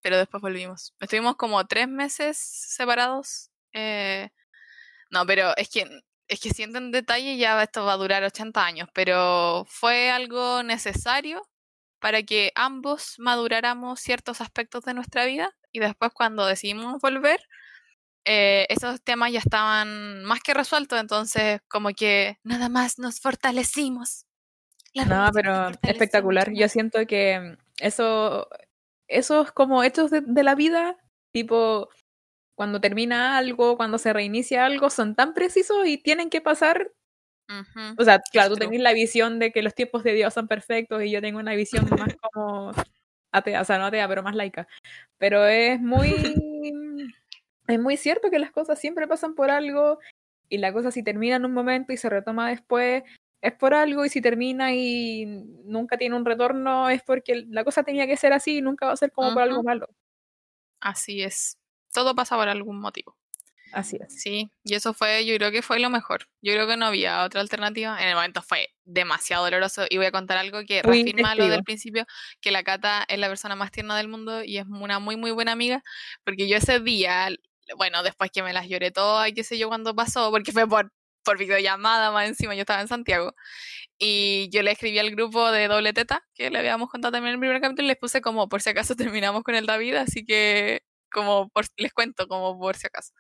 Pero después volvimos. Estuvimos como tres meses separados. Eh, no, pero es que es que siento en detalle ya esto va a durar 80 años, pero fue algo necesario para que ambos maduráramos ciertos aspectos de nuestra vida y después cuando decidimos volver, eh, esos temas ya estaban más que resueltos, entonces como que nada más nos fortalecimos. no, pero espectacular. Yo siento que eso, esos como hechos de la vida, tipo cuando termina algo, cuando se reinicia algo, son tan precisos y tienen que pasar. O sea, claro, tú tenés la visión de que los tiempos de Dios son perfectos y yo tengo una visión más como atea, o sea, no atea, pero más laica. Pero es muy, es muy cierto que las cosas siempre pasan por algo y la cosa si termina en un momento y se retoma después, es por algo y si termina y nunca tiene un retorno es porque la cosa tenía que ser así y nunca va a ser como por algo malo. Así es todo pasa por algún motivo. Así es. Sí, y eso fue, yo creo que fue lo mejor. Yo creo que no había otra alternativa. En el momento fue demasiado doloroso y voy a contar algo que reafirma lo del principio, que la Cata es la persona más tierna del mundo y es una muy, muy buena amiga, porque yo ese día, bueno, después que me las lloré todas y qué sé yo cuando pasó, porque fue por, por videollamada más encima, yo estaba en Santiago, Y yo le escribí al grupo de doble teta, que le habíamos contado también en el primer capítulo, y les puse como por si acaso terminamos con el David, así que como por, les cuento como por si acaso.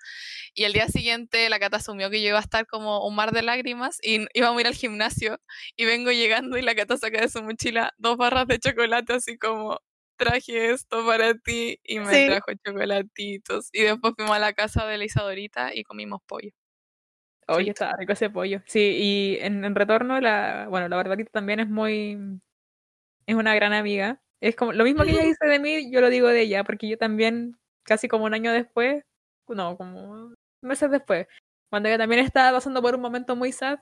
Y el día siguiente la Cata asumió que yo iba a estar como un mar de lágrimas y íbamos a ir al gimnasio y vengo llegando y la Cata saca de su mochila dos barras de chocolate así como traje esto para ti y me trajo chocolatitos. Y después fuimos a la casa de la Isadorita y comimos pollo. Oye, estaba rico ese pollo. Sí, y en, retorno, la, bueno, la Barbarita también es muy, es una gran amiga. Es como, lo mismo que ella dice de mí, yo lo digo de ella, porque yo también casi como un año después, no, como meses después, cuando ella también estaba pasando por un momento muy sad,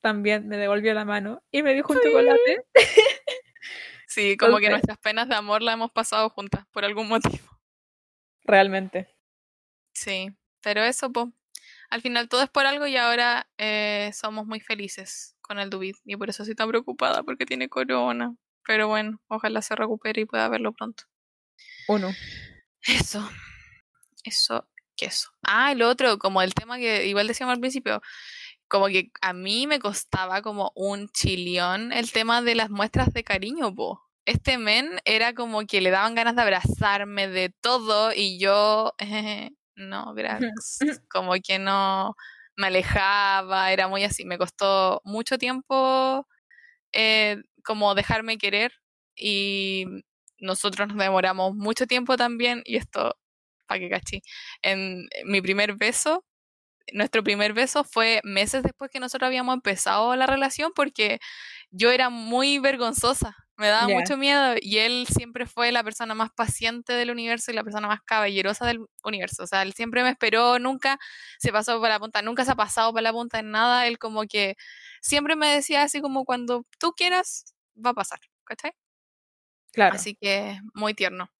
también me devolvió la mano y me dijo un chocolate. Sí, como que nuestras penas de amor la hemos pasado juntas por algún motivo. Realmente. Sí, pero eso, pues, al final todo es por algo y ahora eh, somos muy felices con el Dubid y por eso estoy tan preocupada porque tiene corona. Pero bueno, ojalá se recupere y pueda verlo pronto. Uno. Eso. Eso, que eso. Ah, y lo otro, como el tema que igual decíamos al principio, como que a mí me costaba como un chilión el tema de las muestras de cariño, po. Este men era como que le daban ganas de abrazarme de todo y yo, no, gracias. Como que no me alejaba, era muy así. Me costó mucho tiempo eh, como dejarme querer y nosotros nos demoramos mucho tiempo también, y esto, para que cachi, en mi primer beso, nuestro primer beso fue meses después que nosotros habíamos empezado la relación porque yo era muy vergonzosa, me daba mucho miedo y él siempre fue la persona más paciente del universo y la persona más caballerosa del universo. O sea, él siempre me esperó, nunca se pasó por la punta, nunca se ha pasado por la punta en nada. Él como que siempre me decía así como cuando tú quieras, va a pasar, ¿cachai? Claro. Así que muy tierno.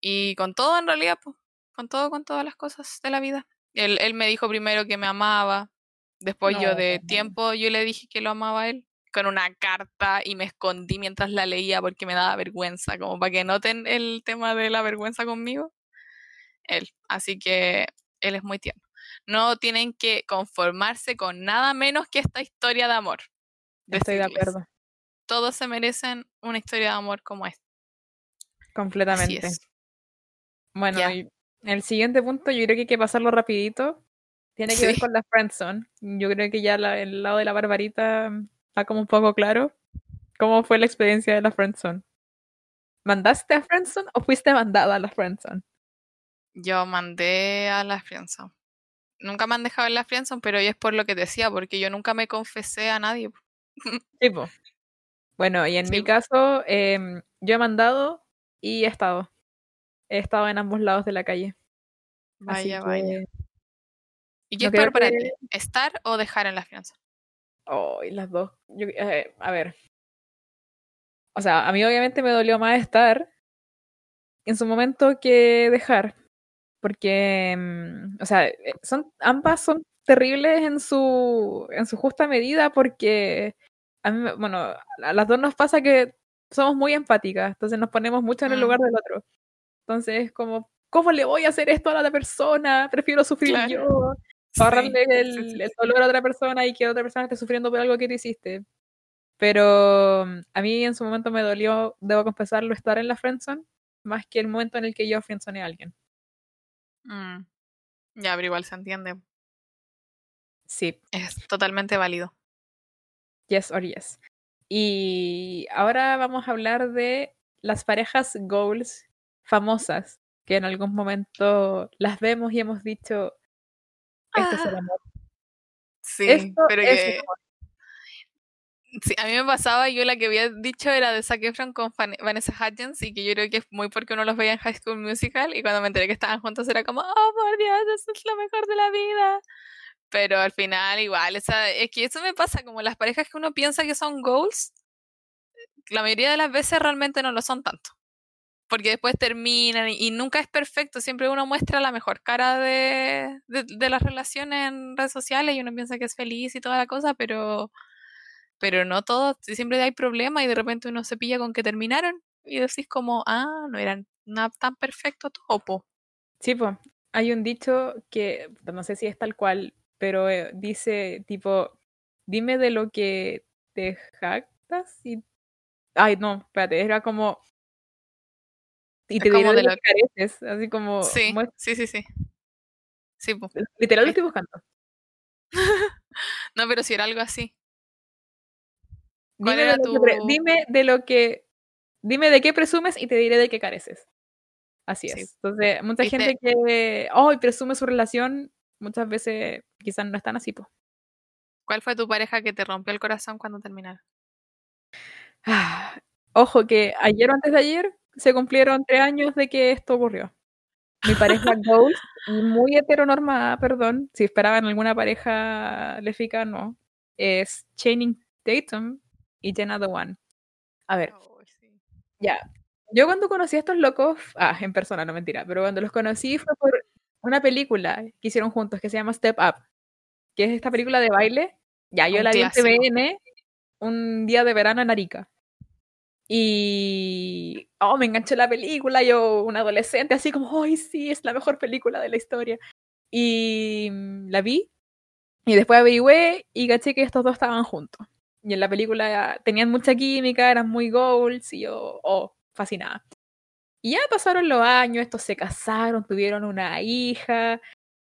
Y con todo, en realidad, pues, con todo, con todas las cosas de la vida. Él, él me dijo primero que me amaba. Después yo de tiempo yo le dije que lo amaba a él con una carta y me escondí mientras la leía porque me daba vergüenza, como para que noten el tema de la vergüenza conmigo. Él. Así que él es muy tierno. No tienen que conformarse con nada menos que esta historia de amor. Estoy de acuerdo todos se merecen una historia de amor como esta. Completamente. Bueno, el siguiente punto yo creo que hay que pasarlo rapidito. Tiene que ver con la friendzone. Yo creo que ya el lado de la barbarita está como un poco claro. ¿Cómo fue la experiencia de la friendzone? ¿Mandaste a friendzone o fuiste mandada a la friendzone? Yo mandé a la friendzone. Nunca me han dejado en la friendzone, pero es por lo que decía, porque yo nunca me confesé a nadie. Tipo. Bueno, y en mi caso, em, yo he mandado y he estado. He estado en ambos lados de la calle. Vaya, vaya. ¿Y qué es peor para ti? ¿Estar o dejar en la fianza? Oh, y las dos. Eh, a ver. O sea, a mí obviamente me dolió más estar en su momento que dejar. Porque, em, o sea, eh, son, ambas son terribles en su, en su justa medida porque a mí, bueno, a las dos nos pasa que somos muy empáticas, entonces nos ponemos mucho en el lugar mm. del otro. Entonces, como, ¿cómo le voy a hacer esto a la otra persona? Prefiero sufrir yo, ahorrarle el, el, dolor a otra persona y que otra persona esté sufriendo por algo que te hiciste. Pero mm, a mí en su momento me dolió, debo confesarlo, estar en la friendzone, más que el momento en el que yo friendzoneé a alguien. Mm. Ya, pero igual se entiende. Sí. Es totalmente válido. Yes or yes. Y ahora vamos a hablar de las parejas goals famosas que en algún momento las vemos y hemos dicho, este es el ah. amor. Sí, pero que... Sí, a mí me pasaba, yo la que había dicho era de Zac Efron con Vanessa Hudgens y que yo creo que es muy porque uno los veía en High School Musical y cuando me enteré que estaban juntos era como, oh por Dios, eso es lo mejor de la vida. Pero al final igual, esa, es que eso me pasa, como las parejas que uno piensa que son goals, la mayoría de las veces realmente no lo son tanto. Porque después terminan y, nunca es perfecto, siempre uno muestra la mejor cara de, de, las relaciones en redes sociales y uno piensa que es feliz y toda la cosa, pero, pero no todo, siempre hay problemas y de repente uno se pilla con que terminaron y decís como, ah, no eran nada tan perfecto todo, Sí, pues, hay un dicho que no sé si es tal cual, pero eh, dice tipo, dime de lo que te jactas y... Ay, no, espérate, era como... Y te diré de lo que careces, así como... Sí, sí, sí, sí. sí Literal lo estoy buscando. no, pero si era algo así. ¿Cuál dime, era de tu... dime de lo que... Dime de qué presumes y te diré de qué careces. Así es. Entonces, mucha gente que oh, presume su relación, muchas veces quizás no están así, pues. ¿Cuál fue tu pareja que te rompió el corazón cuando terminaron? Ah, ojo, que ayer o antes de ayer se cumplieron tres años de que esto ocurrió. Mi pareja Ghost, muy heteronormada, perdón, si esperaban alguna pareja léfica, no. Es Channing Tatum y Jenna The One. A ver, ya, yo cuando conocí a estos locos, ah, en persona, no mentira, pero cuando los conocí fue por una película que hicieron juntos que se llama Step Up, que es esta película de baile. Ya, yo la vi en TVN un día de verano en Arica. Y, oh, me enganchó la película, yo, un adolescente, así como, ay, sí, es la mejor película de la historia. Y mm, la vi, y después averigüé y caché que estos dos estaban juntos. Y en la película tenían mucha química, eran muy goals, y yo, oh, fascinada. Y ya pasaron los años, estos se casaron, tuvieron una hija,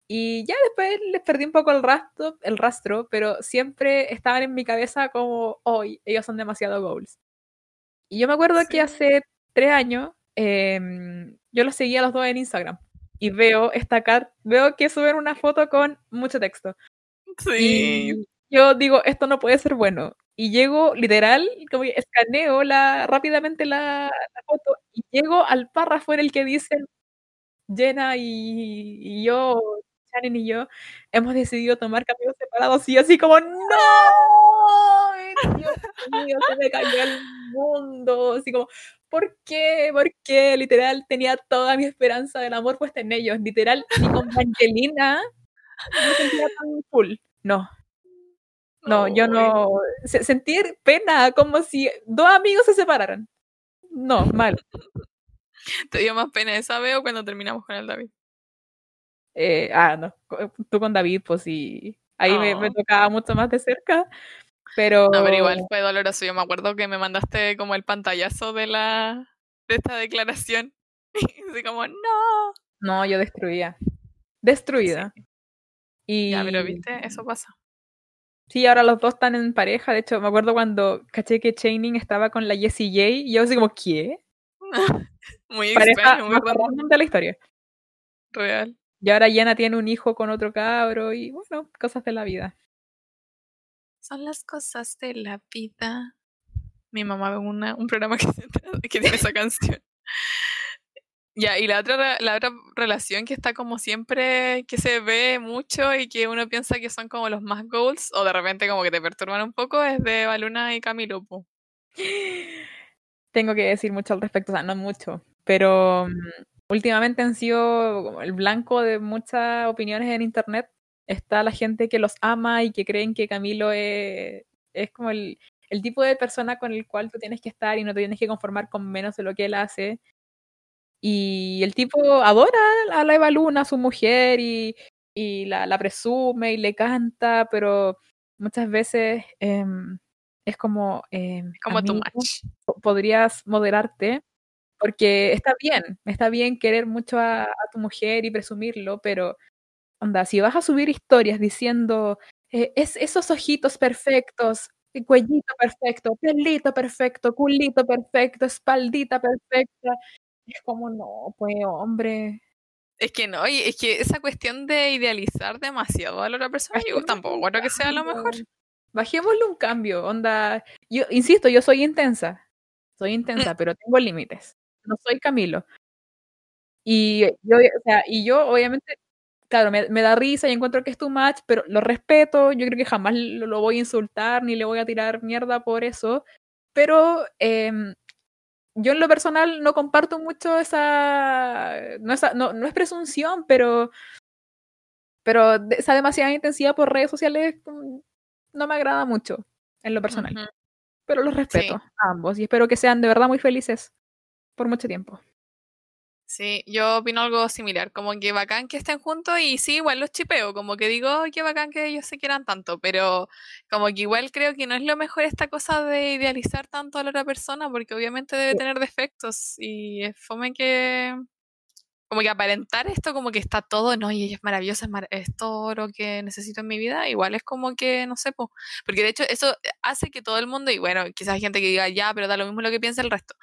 y ya después les perdí un poco el rastro, el rastro pero siempre estaban en mi cabeza como, hoy, ellos son demasiado goals. Y yo me acuerdo que hace tres años em, yo los seguía a los dos en Instagram y veo esta veo que suben una foto con mucho texto. Sí. yo digo, esto no puede ser bueno y llego literal, como escaneo la, rápidamente la, foto y llego al párrafo en el que dicen Jenna y, yo, Shannon y yo, hemos decidido tomar caminos separados y así como ¡No! Dios mío, se me cayó el mundo. Así como, ¿por qué? ¿Por qué? Literal, tenía toda mi esperanza del amor puesta en ellos. Literal, ni con Angelina no sentía tan full. No, no, yo no. Sentir pena, como si dos amigos se separaran. No, mal. ¿Te dio más pena esa vez o cuando terminamos con el David? Eh, ah, no. Tú con David, pues sí. Ahí me, me, tocaba mucho más de cerca. Pero... No, pero igual fue doloroso. Yo me acuerdo que me mandaste como el pantallazo de la de esta declaración. Y así como, no. No, yo destruía. Destruida. Y... Ya, pero viste, eso pasa. Sí, ahora los dos están en pareja. De hecho, me acuerdo cuando caché que Chaining estaba con la Jessie J. Y yo así como, ¿qué? muy pareja muy de la historia. Real. Y ahora Jenna tiene un hijo con otro cabro y bueno, cosas de la vida. Son las cosas de la vida. Mi mamá ve una, un programa que, que tiene esa canción. Ya, y la otra, la otra relación que está como siempre, que se ve mucho y que uno piensa que son como los más goals, o de repente como que te perturban un poco, es de Baluna y Camilo. Tengo que decir mucho al respecto, o sea, no mucho, pero mm, últimamente han sido como el blanco de muchas opiniones en internet. Está la gente que los ama y que creen que Camilo es, es como el, el tipo de persona con el cual tú tienes que estar y no te tienes que conformar con menos de lo que él hace y el tipo adora a la Eva Luna, a su mujer, y, y la, la, presume y le canta, pero muchas veces eh, es como... Eh, como. Podrías moderarte, porque está bien, está bien querer mucho a, a, tu mujer y presumirlo, pero onda, si vas a subir historias diciendo eh, es, esos ojitos perfectos, cuellito perfecto, pelito perfecto, culito perfecto, espaldita perfecta, es como, no, pues, hombre. Es que no, y es que esa cuestión de idealizar demasiado a la otra persona, yo tampoco creo que sea lo mejor. Bajémosle un cambio, onda. Yo insisto, yo soy intensa. Soy intensa, pero tengo límites. No soy Camilo. Y yo, o sea, y yo obviamente, claro, me, me, da risa y encuentro que es too much, pero lo respeto. Yo creo que jamás lo, lo voy a insultar ni le voy a tirar mierda por eso. Pero eh, yo en lo personal no comparto mucho esa, no, esa, no, no es presunción, pero, pero esa demasiada intensidad por redes sociales mm, no me agrada mucho en lo personal. Pero los respeto a ambos y espero que sean de verdad muy felices por mucho tiempo. Sí, yo opino algo similar, como que bacán que estén juntos y sí, igual los chipeo, como que digo, "Ay, qué bacán que ellos se quieran tanto, pero como que igual creo que no es lo mejor esta cosa de idealizar tanto a la otra persona, porque obviamente debe tener defectos y es fome que, como que aparentar esto como que está todo, no, y ella es maravillosa, es, mar- es todo lo que necesito en mi vida, igual es como que, no sé, po, porque de hecho eso hace que todo el mundo, y bueno, quizás hay gente que diga, ya, pero da lo mismo lo que piensa el resto,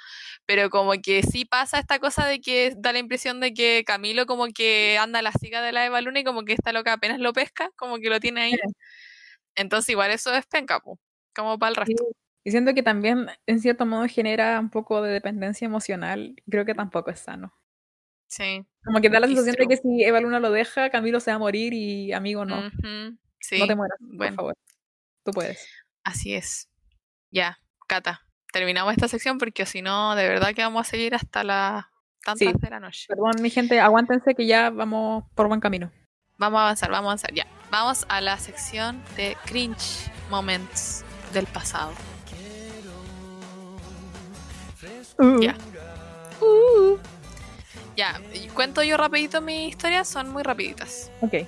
pero como que sí pasa esta cosa de que da la impresión de que Camilo como que anda a la ciga de la Eva Luna y como que esta loca apenas lo pesca, como que lo tiene ahí, Sí. entonces igual eso es penca, po, como para el Sí. resto. Y siento que también, en cierto modo, genera un poco de dependencia emocional. Creo que tampoco es sano. Sí, Como que da la sensación de que si Eva Luna lo deja, Camilo se va a morir y amigo no. Ujú, No te Sí, mueras, por bueno, favor. Tú puedes. así es. Ya, Cata, terminamos esta sección porque si no, de verdad que vamos a seguir hasta las tantas Sí. de la noche. Perdón, mi gente, aguántense que ya vamos por buen camino. Vamos a avanzar, vamos a avanzar, ya. Vamos a la sección de cringe moments del pasado. Ya. Uh. Ya, cuento yo rapidito mi historia, son muy rapiditas. Ok.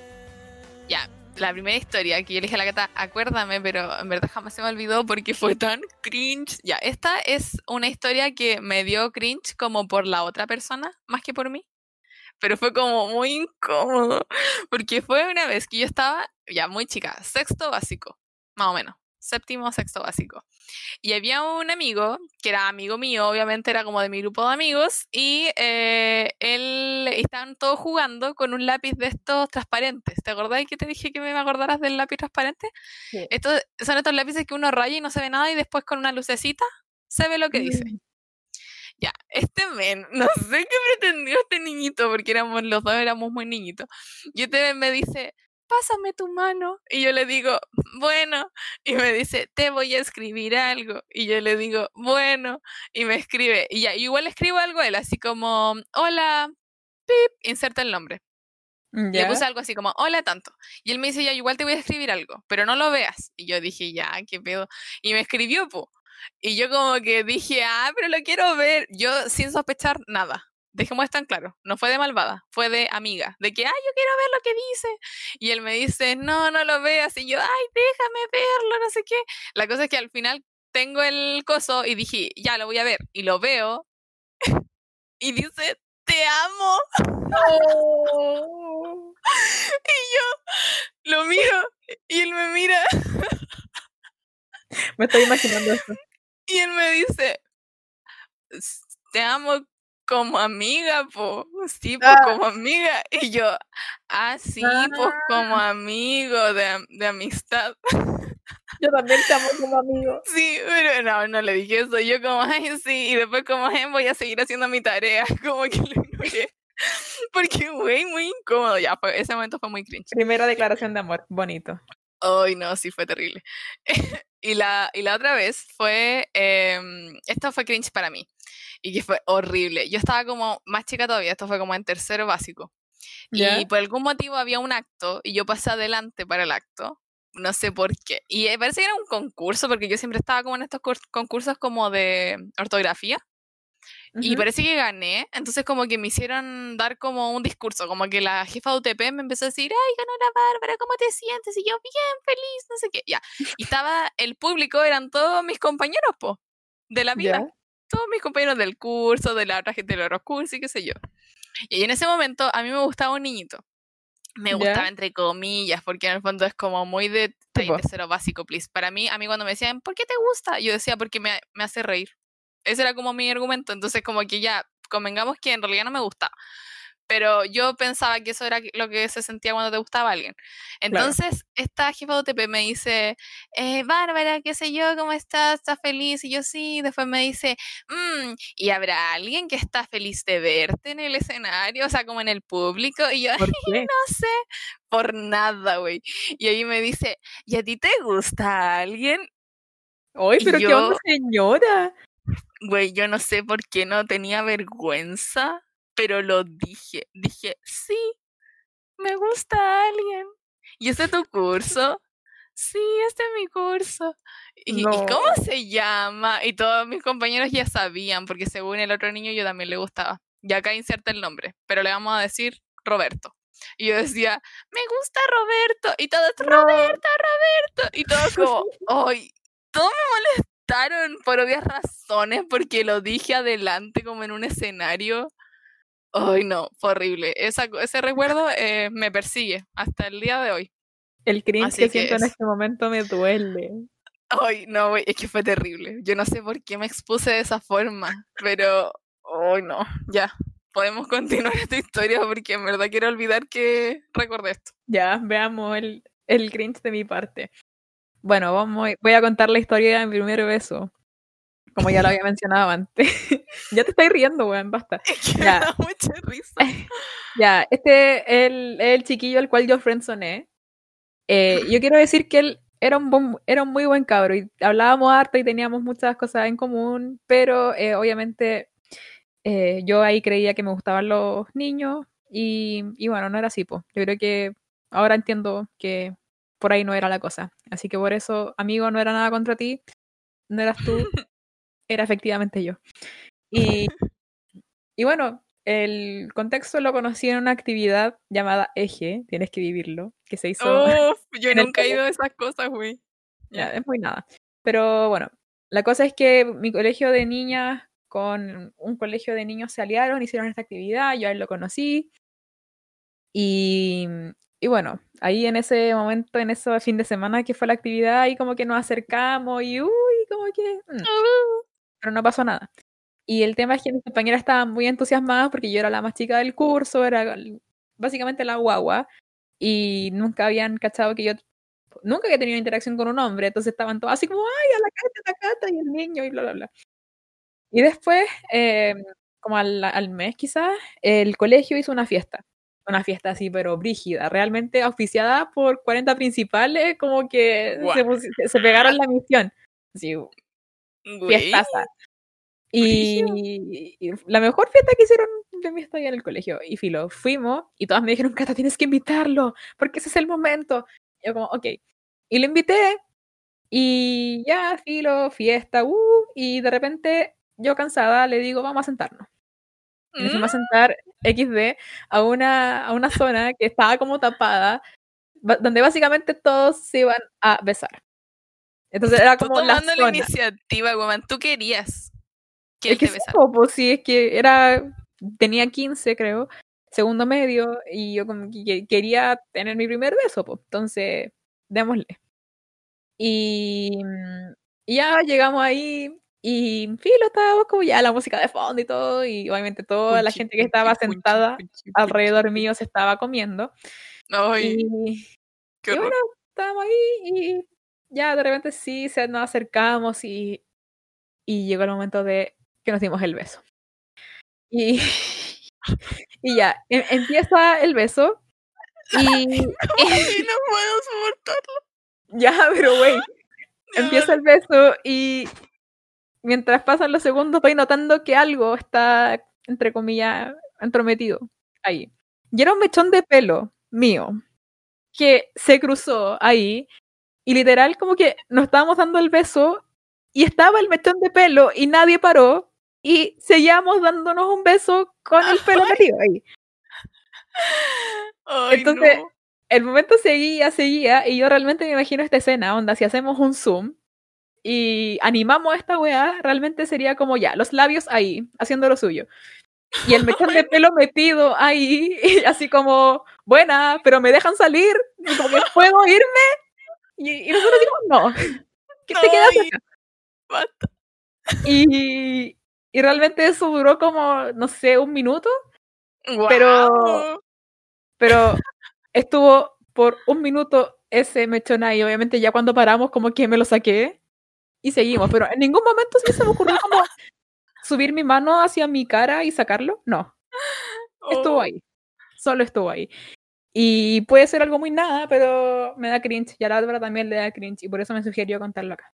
Ya, la primera historia que yo le dije a la gata, acuérdame, pero en verdad jamás se me olvidó porque fue tan cringe. Ya, esta es una historia que me dio cringe como por la otra persona, más que por mí. Pero fue como muy incómodo, porque fue una vez que yo estaba, ya muy chica, sexto básico, más o menos, séptimo, sexto básico. Y había un amigo, que era amigo mío, obviamente era como de mi grupo de amigos, y eh, él estaban todos jugando con un lápiz de estos transparentes. ¿Te acordás que te dije que me acordaras del lápiz transparente? Sí. Estos son estos lápices que uno raya y no se ve nada y después con una lucecita se ve lo que dice. Mm, Ya, este men, no sé qué pretendió este niñito, porque éramos los dos, éramos muy niñitos. Y este men me dice, pásame tu mano. Y yo le digo, bueno. Y me dice, te voy a escribir algo. Y yo le digo, bueno. Y me escribe, y ya, igual le escribo algo a él, así como, hola, pip, inserta el nombre. Le puse algo así como, hola tanto. Y él me dice, ya, igual te voy a escribir algo, pero no lo veas. Y yo dije, ya, qué pedo. Y me escribió. Y yo como que dije, ah, pero lo quiero ver. Yo sin sospechar nada. Dejemos esto en claro. No fue de malvada, fue de amiga. De que, ay, yo quiero ver lo que dice. Y él me dice, no, no lo veas. Y yo, ay, déjame verlo, no sé qué. La cosa es que al final tengo el coso y dije, ya, lo voy a ver. Y lo veo. y dice, te amo. No. Y yo lo miro y él me mira Me estoy imaginando esto. y él me dice, "S- te amo como amiga, po. Sí, pues Ah. como amiga. Y yo, ah, sí, pues como amigo de, de amistad. Yo también te amo como amigo. Sí, pero no, no le dije eso. Yo como, ay, sí. Y después como, ay, voy a seguir haciendo mi tarea. Como que lo ignoré. Porque, güey, muy incómodo. Ya, fue, ese momento fue muy cringe. Primera declaración de amor. Bonito. Ay, no, sí fue terrible. y, la, y la otra vez fue, em, esto fue cringe para mí, y que fue horrible. Yo estaba como más chica todavía, esto fue como en tercero básico. Y por algún motivo había un acto y yo pasé adelante para el acto. No sé por qué. Y eh, parece que era un concurso, porque yo siempre estaba como en estos cur- concursos como de ortografía. Y Ujú. parece que gané, entonces como que me hicieron dar como un discurso, como que la jefa de UTP me empezó a decir, ay, ganó la Bárbara, ¿cómo te sientes? Y yo, bien, feliz, no sé qué, ya. Y estaba el público, eran todos mis compañeros, po, de la vida. todos mis compañeros del curso, de la otra gente del otro curso y qué sé yo. Y en ese momento a mí me gustaba un niñito. Me ¿Ya? gustaba entre comillas, porque en el fondo es como muy de, Sí, "Ay, po. tercero básico, please. Para mí, a mí cuando me decían, ¿por qué te gusta? Yo decía, porque me, me hace reír. Ese era como mi argumento. Entonces, como que ya, convengamos que en realidad no me gustaba. Pero yo pensaba que eso era lo que se sentía cuando te gustaba alguien. Entonces, esta jefa de OTP me dice, eh, Bárbara, qué sé yo, ¿cómo estás? ¿Estás feliz? Y yo sí. Después me dice, "Mm, ¿y habrá alguien que está feliz de verte en el escenario? O sea, como en el público. Y yo, no sé, por nada, güey. Y ahí me dice, ¿y a ti te gusta alguien? Ay, Y pero qué onda, señora. Güey, yo no sé por qué no tenía vergüenza, pero lo dije. Dije, sí, me gusta alguien. ¿Y este es tu curso? Sí, este es mi curso. ¿Y, y No. cómo se llama? Y todos mis compañeros ya sabían, porque según el otro niño yo también le gustaba. y acá inserta el nombre, pero le vamos a decir Roberto. Y yo decía, me gusta Roberto, y todos, Roberto, Roberto, y todos como, ay, todos me molestaron por obvias razones, porque lo dije adelante como en un escenario. Ay, no, fue horrible. Esa, ese recuerdo eh, me persigue hasta el día de hoy. El cringe que, siento en este momento me duele. Ay, no, es que fue terrible. Yo no sé por qué me expuse de esa forma, pero, ay, no, ya. Podemos continuar esta historia porque en verdad quiero olvidar que recordé esto. Ya, veamos el, el cringe de mi parte. Bueno, vamos, voy a contar la historia de mi primer beso. Como ya lo había mencionado antes. ya te estoy riendo, weón, basta. Es ya. Me da mucha risa. ya, este es el, el chiquillo al cual yo friendzoné. Eh, yo quiero decir que él era un, era un muy buen cabro y hablábamos harto y teníamos muchas cosas en común, pero eh, obviamente eh, yo ahí creía que me gustaban los niños y, y bueno, no era así, pues. Yo creo que ahora entiendo que por ahí no era la cosa. Así que por eso, amigo, no era nada contra ti, no eras tú, era efectivamente yo. Y, y bueno, el contexto lo conocí en una actividad llamada Eje, tienes que vivirlo, que se hizo. yo nunca he ido a esas cosas, güey. Ya, es muy nada. Pero bueno, la cosa es que mi colegio de niñas con un colegio de niños se aliaron, hicieron esta actividad, yo a él lo conocí. Y, y bueno, ahí en ese momento, en ese fin de semana que fue la actividad, ahí como que nos acercamos y uy, como que... Mm. Pero no pasó nada. Y el tema es que mis compañeras estaban muy entusiasmadas porque yo era la más chica del curso, era básicamente la guagua, y nunca habían cachado que yo nunca había tenido interacción con un hombre, entonces estaban todos así como, ay, a la cata, a la cata, y el niño, y bla, bla, bla. Y después, eh, como al, al, mes quizás, el colegio hizo una fiesta, una fiesta así, pero brígida, realmente auspiciada por 40 principales, como que se, se, pegaron la misión. Así, fiestaza. Y, la mejor fiesta que hicieron de mi estadía en el colegio. Y filo, fuimos y todas me dijeron, Cata, tienes que invitarlo, porque ese es el momento. Y yo como, ok. Y lo invité y ya, filo, fiesta, uh, y de repente yo cansada le digo, vamos a sentarnos. Y nos fuimos a mm. sentar XD a una, a una zona que estaba como tapada, donde básicamente todos se iban a besar. Entonces era como la, zona. la iniciativa, woman. Tú querías es que sí, pues sí, es que era, tenía 15 creo, segundo medio, y yo como que quería tener mi primer beso, pues, entonces, démosle. Y, y ya llegamos ahí, y filo, estábamos como ya la música de fondo y todo, y obviamente toda la gente que estaba sentada alrededor mío se estaba comiendo. Ay, y, y bueno, estábamos ahí y ya de repente sí se nos acercamos y, y llegó el momento de que nos dimos el beso. Y, y ya, em, empieza el beso. Y, no, no puedo soportarlo. Ya, pero güey, empieza el beso y mientras pasan los segundos voy notando que algo está, entre comillas, entrometido ahí. Y era un mechón de pelo mío que se cruzó ahí y literal como que nos estábamos dando el beso y estaba el mechón de pelo y nadie paró y seguíamos dándonos un beso con el pelo metido ahí. Entonces, el momento seguía, seguía, y yo realmente me imagino esta escena, onda, si hacemos un zoom y animamos a esta weá, realmente sería como ya, los labios ahí, haciendo lo suyo. Y el mechón de pelo metido ahí, así como, buena, pero me dejan salir, y como que puedo irme. Y, nosotros decimos, no, ¿qué te quedas acá? Y, y realmente eso duró como, no sé, un minuto. Pero, pero estuvo por un minuto ese mechón ahí. Obviamente ya cuando paramos como que me lo saqué y seguimos. Pero en ningún momento sí se me ocurrió como subir mi mano hacia mi cara y sacarlo. No. Estuvo oh. ahí. Solo estuvo ahí. Y puede ser algo muy nada, pero me da cringe. Y a la otra también le da cringe. Y por eso me sugirió contarlo acá.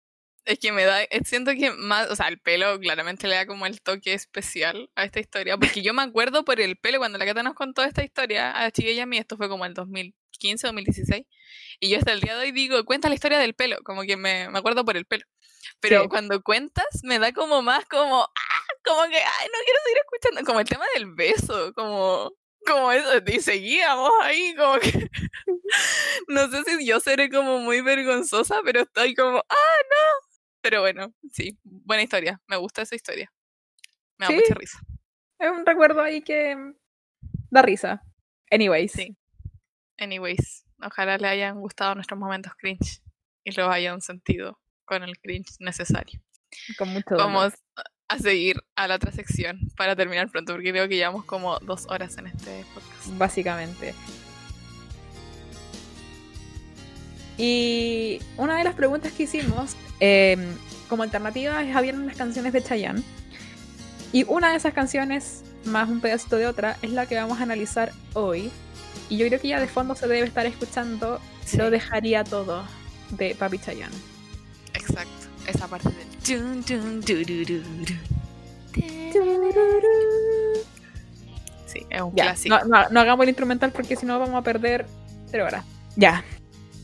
Es que me da, eh, siento que más, o sea, el pelo claramente le da como el toque especial a esta historia, porque yo me acuerdo por el pelo, cuando la Cata nos contó esta historia, a la chica y a mí, esto fue como el 2015, 2016, y yo hasta el día de hoy digo, cuenta la historia del pelo, como que me, me acuerdo por el pelo. Pero cuando cuentas, me da como más como, ¡ah! como que, ay, no quiero seguir escuchando, como el tema del beso, como, como eso, y seguíamos ahí, como que, no sé si yo seré como muy vergonzosa, pero estoy como, ah, no. Pero bueno, sí, buena historia, me gusta esa historia. Me da Sí. mucha risa. Es un recuerdo ahí que da risa. Anyways. Sí. Anyways, ojalá le hayan gustado nuestros momentos cringe y los hayan sentido con el cringe necesario. Con mucho dolor. A seguir a la otra sección para terminar pronto, porque creo que llevamos como dos horas en este podcast. básicamente. Y una de las preguntas que hicimos eh, como alternativa es habían unas canciones de Chayanne. Y una de esas canciones, más un pedacito de otra, es la que vamos a analizar hoy. Y yo creo que ya de fondo se debe estar escuchando Sí. Lo dejaría todo de Papi Chayanne. Exacto, esa parte del... Sí, es un Ya, clásico. no, no- no hagamos el instrumental porque si no vamos a perder tres horas. Ya.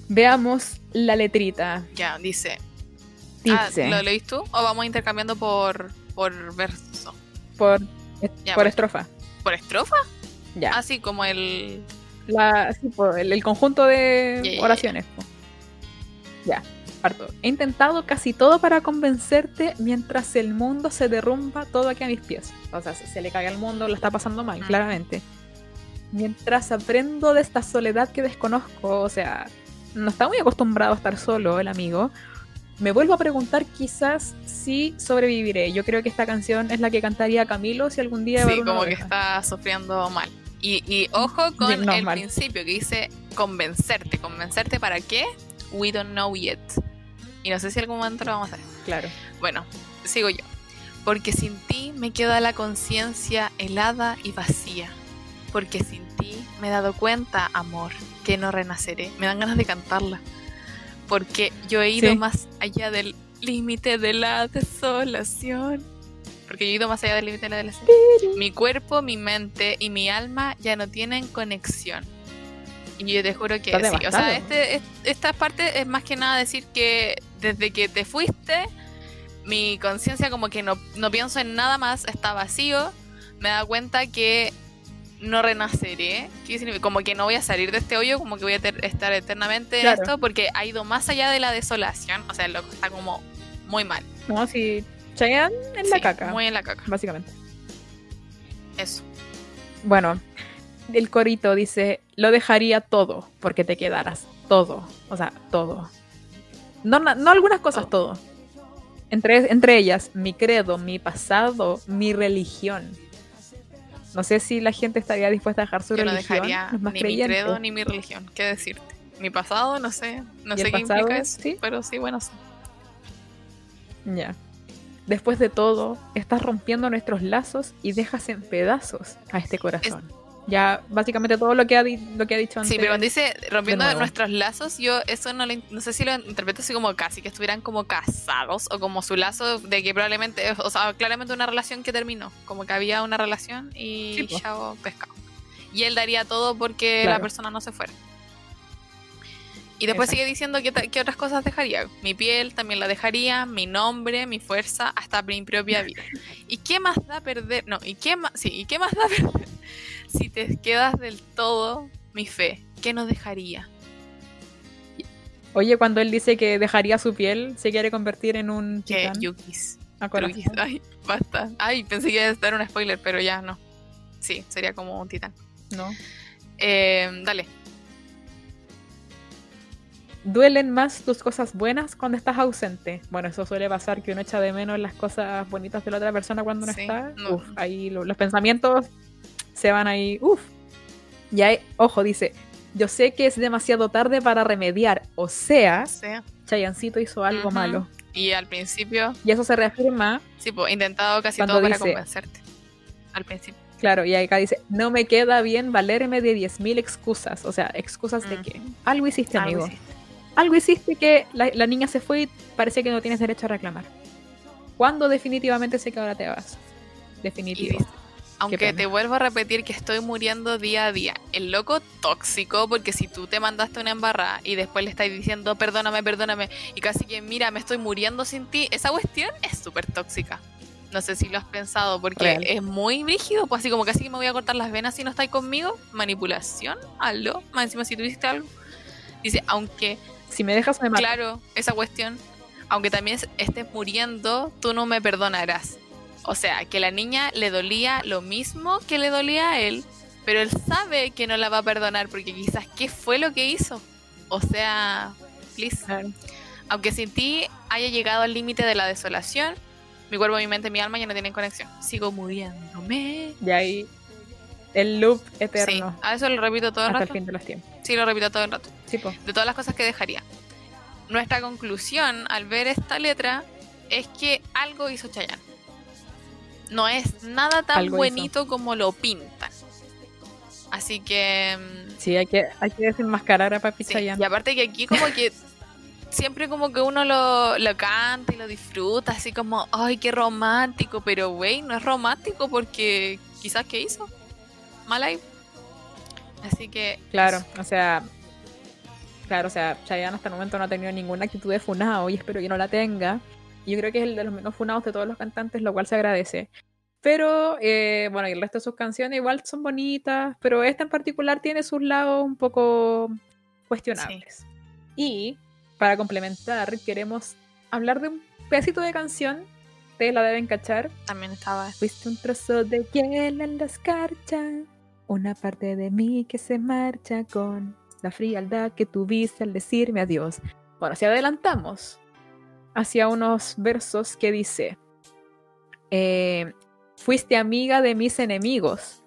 Veamos la letrita. Ya, dice... Ah, Dice. ¿Lo leís tú o vamos intercambiando por, por verso? por, Ya, por estrofa. ¿Por estrofa? Ya. Así como el... La, sí, po, el, el conjunto de oraciones. Ya, He intentado casi todo para convencerte mientras el mundo se derrumba todo aquí a mis pies. O sea, se, le cae al mundo, lo está pasando mal, Ujú. claramente. Mientras aprendo de esta soledad que desconozco, o sea, no está muy acostumbrado a estar solo el amigo. Me vuelvo a preguntar quizás si sobreviviré. Yo creo que esta canción es la que cantaría Camilo si algún día Sí, como que está sufriendo mal. Y, y ojo con no, el mal. principio que dice convencerte. ¿Convencerte para qué? We don't know yet. Y no sé si en algún momento lo vamos a hacer. Claro. Bueno, sigo yo. Porque sin ti me queda la conciencia helada y vacía. Porque sin ti me he dado cuenta, amor, que no renaceré. Me dan ganas de cantarla. Porque yo he ido Sí. más allá del límite de la desolación. Porque yo he ido más allá del límite de la desolación. Mi cuerpo, mi mente y mi alma ya no tienen conexión. Y yo te juro que sí. O sea, este, es- esta parte es más que nada decir que desde que te fuiste, mi conciencia como que no, no pienso en nada más, está vacío. Me da cuenta que no renaceré. ¿Qué significa? Como que no voy a salir de este hoyo, como que voy a estar eternamente en Claro. esto, porque ha ido más allá de la desolación. O sea, lo está como muy mal. No, si Chayanne en la Sí, caca, Muy en la caca. básicamente. Eso. Bueno, el corito dice, lo dejaría todo porque te quedaras. Todo. O sea, todo. No, na- no algunas cosas, todo. Entre, entre ellas, mi credo, mi pasado, mi religión. No sé si la gente estaría dispuesta a dejar su Yo no religión. dejaría más ni mi credo ni mi religión. ¿Qué decirte? Mi pasado, no sé. No ¿Y sé qué pasado? implica eso. Sí. Pero sí, bueno, sí. Ya. Después de todo, estás rompiendo nuestros lazos y dejas en pedazos a este corazón. Ya, básicamente todo lo que ha, di- lo que ha dicho antes. Sí, pero cuando dice rompiendo nuestros lazos, yo eso no, lo in- no sé si lo interpreto así como casi que estuvieran como casados o como su lazo de que probablemente, o sea, claramente una relación que terminó, como que había una relación y Sí, chao pescado. Y él daría todo porque la persona no se fuera. Y después Exacto. sigue diciendo que, que otras cosas dejaría. Mi piel también la dejaría, mi nombre, mi fuerza, hasta mi propia vida. ¿Y qué más da perder? No, ¿y qué más? Sí, ¿y qué más da perder? Si te quedas del todo, mi fe, ¿qué nos dejaría? Oye, cuando él dice que dejaría su piel, se quiere convertir en un Que titán Yukis. Yukis. Ay, basta. Ay, pensé que iba a dar un spoiler, pero ya no. Sí, sería como un titán. ¿no? Eh, dale. Duelen más tus cosas buenas cuando estás ausente. Bueno, eso suele pasar que uno echa de menos las cosas bonitas de la otra persona cuando no Sí, está. no. Uf, ahí lo- los pensamientos se van ahí. Uf. Y ahí, ojo, dice, yo sé que es demasiado tarde para remediar. O sea, Chayancito hizo algo malo. y al principio, Y eso se reafirma, sí, pues, intentado casi todo para dice- convencerte. Al principio. claro, y acá dice, no me queda bien valerme de 10.000 excusas. O sea, excusas de Ujú. que algo hiciste, Algo amigo. hiciste. Algo hiciste que la, la niña se fue y parece que no tienes derecho a reclamar. ¿Cuándo definitivamente sé que ahora te vas? Definitivo. aunque te vuelvo a repetir que estoy muriendo día a día. El loco tóxico, porque si tú te mandaste una embarrada y después le estás diciendo perdóname, perdóname, y casi que mira, me estoy muriendo sin ti, esa cuestión es súper tóxica. No sé si lo has pensado, porque Real. es muy brígido, pues así como casi que me voy a cortar las venas si no estáis conmigo. Manipulación, algo. Más encima si tú hiciste algo. Dice, aunque, Si me dejas, me mato. claro, esa cuestión, aunque también estés muriendo, tú no me perdonarás. O sea, que la niña le dolía lo mismo que le dolía a él, pero él sabe que no la va a perdonar porque quizás qué fue lo que hizo. O sea, please. Claro. Aunque sin ti haya llegado al límite de la desolación, mi cuerpo, mi mente, mi alma ya no tienen conexión. Sigo muriéndome. Y ahí el loop Sí, eterno a eso lo repito todo el hasta el rato. fin de los tiempos. Sí, lo repito todo el rato. Sí, po. De todas las cosas que dejaría. Nuestra conclusión al ver esta letra es que algo hizo Chayanne. No es nada tan Algo hizo. buenito como lo pintan. Así que mm, Sí, hay que, hay que desenmascarar a Papi Sí, Chayanne. Y aparte que aquí como que siempre como que uno lo, lo canta y lo disfruta, así como, ay, qué romántico, pero güey, no es romántico porque quizás ¿qué hizo? Mal ahí. Así que... Claro, o sea, claro, o sea, Chayanne hasta el momento no ha tenido ninguna actitud de funado y espero que no la tenga. Yo creo que es el de los menos funados de todos los cantantes, lo cual se agradece. Pero, eh, bueno, y el resto de sus canciones igual son bonitas, pero esta en particular tiene sus lados un poco cuestionables. Y, para complementar, queremos hablar de un pedacito de canción, ustedes la deben cachar, También estaba... Fuiste un trozo de hiel en la escarcha, una parte de mí que se marcha con la frialdad que tuviste al decirme adiós. Bueno, si adelantamos hacia unos versos que dice, eh, fuiste amiga de mis enemigos,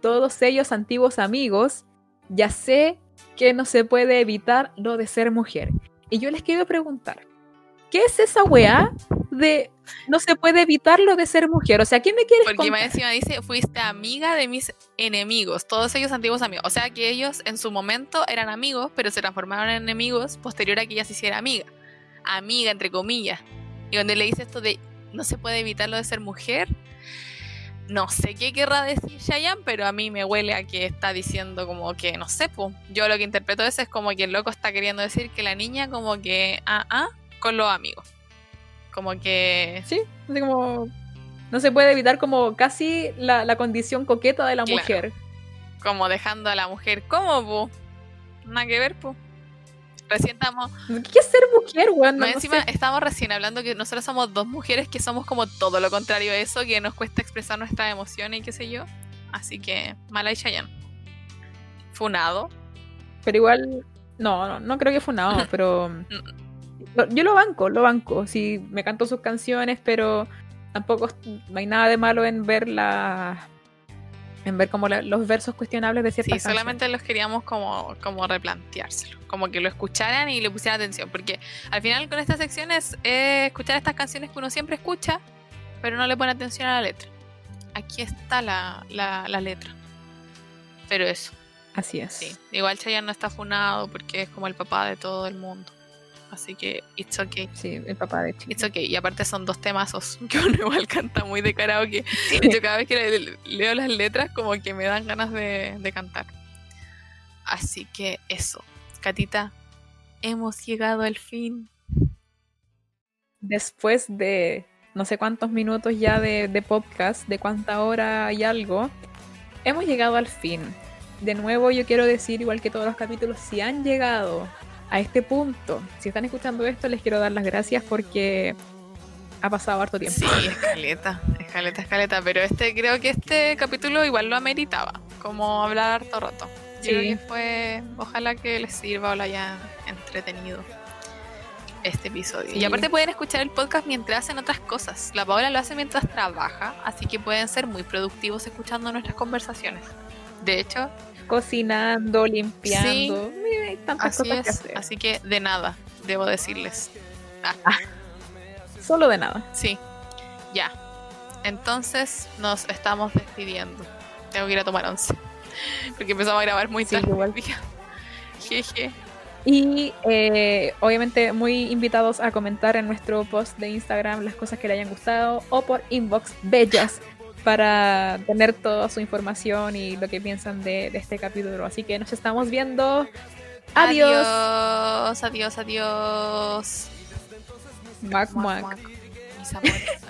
todos ellos antiguos amigos, ya sé que no se puede evitar lo de ser mujer. Y yo les quiero preguntar, ¿qué es esa weá de no se puede evitar lo de ser mujer? O sea, ¿qué me quieres Porque contar? encima dice, fuiste amiga de mis enemigos, todos ellos antiguos amigos. O sea que ellos en su momento eran amigos, pero se transformaron en enemigos posterior a que ella se hiciera amiga. Amiga, entre comillas. Y cuando le dice esto de no se puede evitar lo de ser mujer, no sé qué querrá decir Chayanne, pero a mí me huele a que está diciendo como que, no sé, po. yo lo que interpreto eso es como que el loco está queriendo decir que la niña como que, ah, ah, con los amigos. Como que Sí, así como no se puede evitar como casi la, la condición coqueta de la Claro. mujer. como dejando a la mujer como, po. Nada que ver, po. Recién estamos, ¿Qué es ser mujer, weón? No, encima sé. estamos recién hablando que nosotros somos dos mujeres que somos como todo lo contrario a eso, que nos cuesta expresar nuestras emociones y qué sé yo. Así que, mala y Chayanne. Funado. Pero igual, no, no, no creo que fue nada, pero lo- yo lo banco, lo banco. Sí, me canto sus canciones, pero tampoco no hay nada de malo en ver la, en ver como la- los versos cuestionables de Sí, ciertas canciones. solamente los queríamos como, como replanteárselo. Como que lo escucharan y le pusieran atención. Porque al final con estas secciones es escuchar estas canciones que uno siempre escucha, pero no le pone atención a la letra. Aquí está la, la, la letra. Pero eso. Así es. Sí, igual Chayanne no está funado porque es como el papá de todo el mundo. Así que it's okay. Sí, el papá de Chico. It's okay. Y aparte son dos temazos que uno igual canta muy de karaoke. De hecho, cada vez que le- leo las letras, como que me dan ganas de, de cantar. Así que eso. Catita, hemos llegado al fin. Después de no sé cuántos minutos ya de, de podcast, de cuánta hora y algo, hemos llegado al fin. De nuevo, yo quiero decir, igual que todos los capítulos, si han llegado a este punto, si están escuchando esto, les quiero dar las gracias porque ha pasado harto tiempo. Sí, escaleta, escaleta, escaleta. Pero este creo que este capítulo igual lo ameritaba. Como hablar harto rato. Sí. creo que fue. Ojalá que les sirva o lo hayan entretenido este episodio. Sí. Y aparte pueden escuchar el podcast mientras hacen otras cosas. La Paola lo hace mientras trabaja, así que pueden ser muy productivos escuchando nuestras conversaciones. De hecho, Cocinando, limpiando, mira, hay tantas así cosas que hacer. Así que de nada, debo decirles. Solo de nada. Sí, ya. Entonces nos estamos despidiendo. Tengo que ir a tomar once. Porque empezamos a grabar muy Sí, tarde. igual. Jeje. Y eh, obviamente muy invitados a comentar en nuestro post de Instagram las cosas que le hayan gustado o por inbox bellas para tener toda su información y lo que piensan de, de este capítulo. Así que nos estamos viendo. Adiós. Adiós, adiós, adiós. Muac, muac. Mis amores.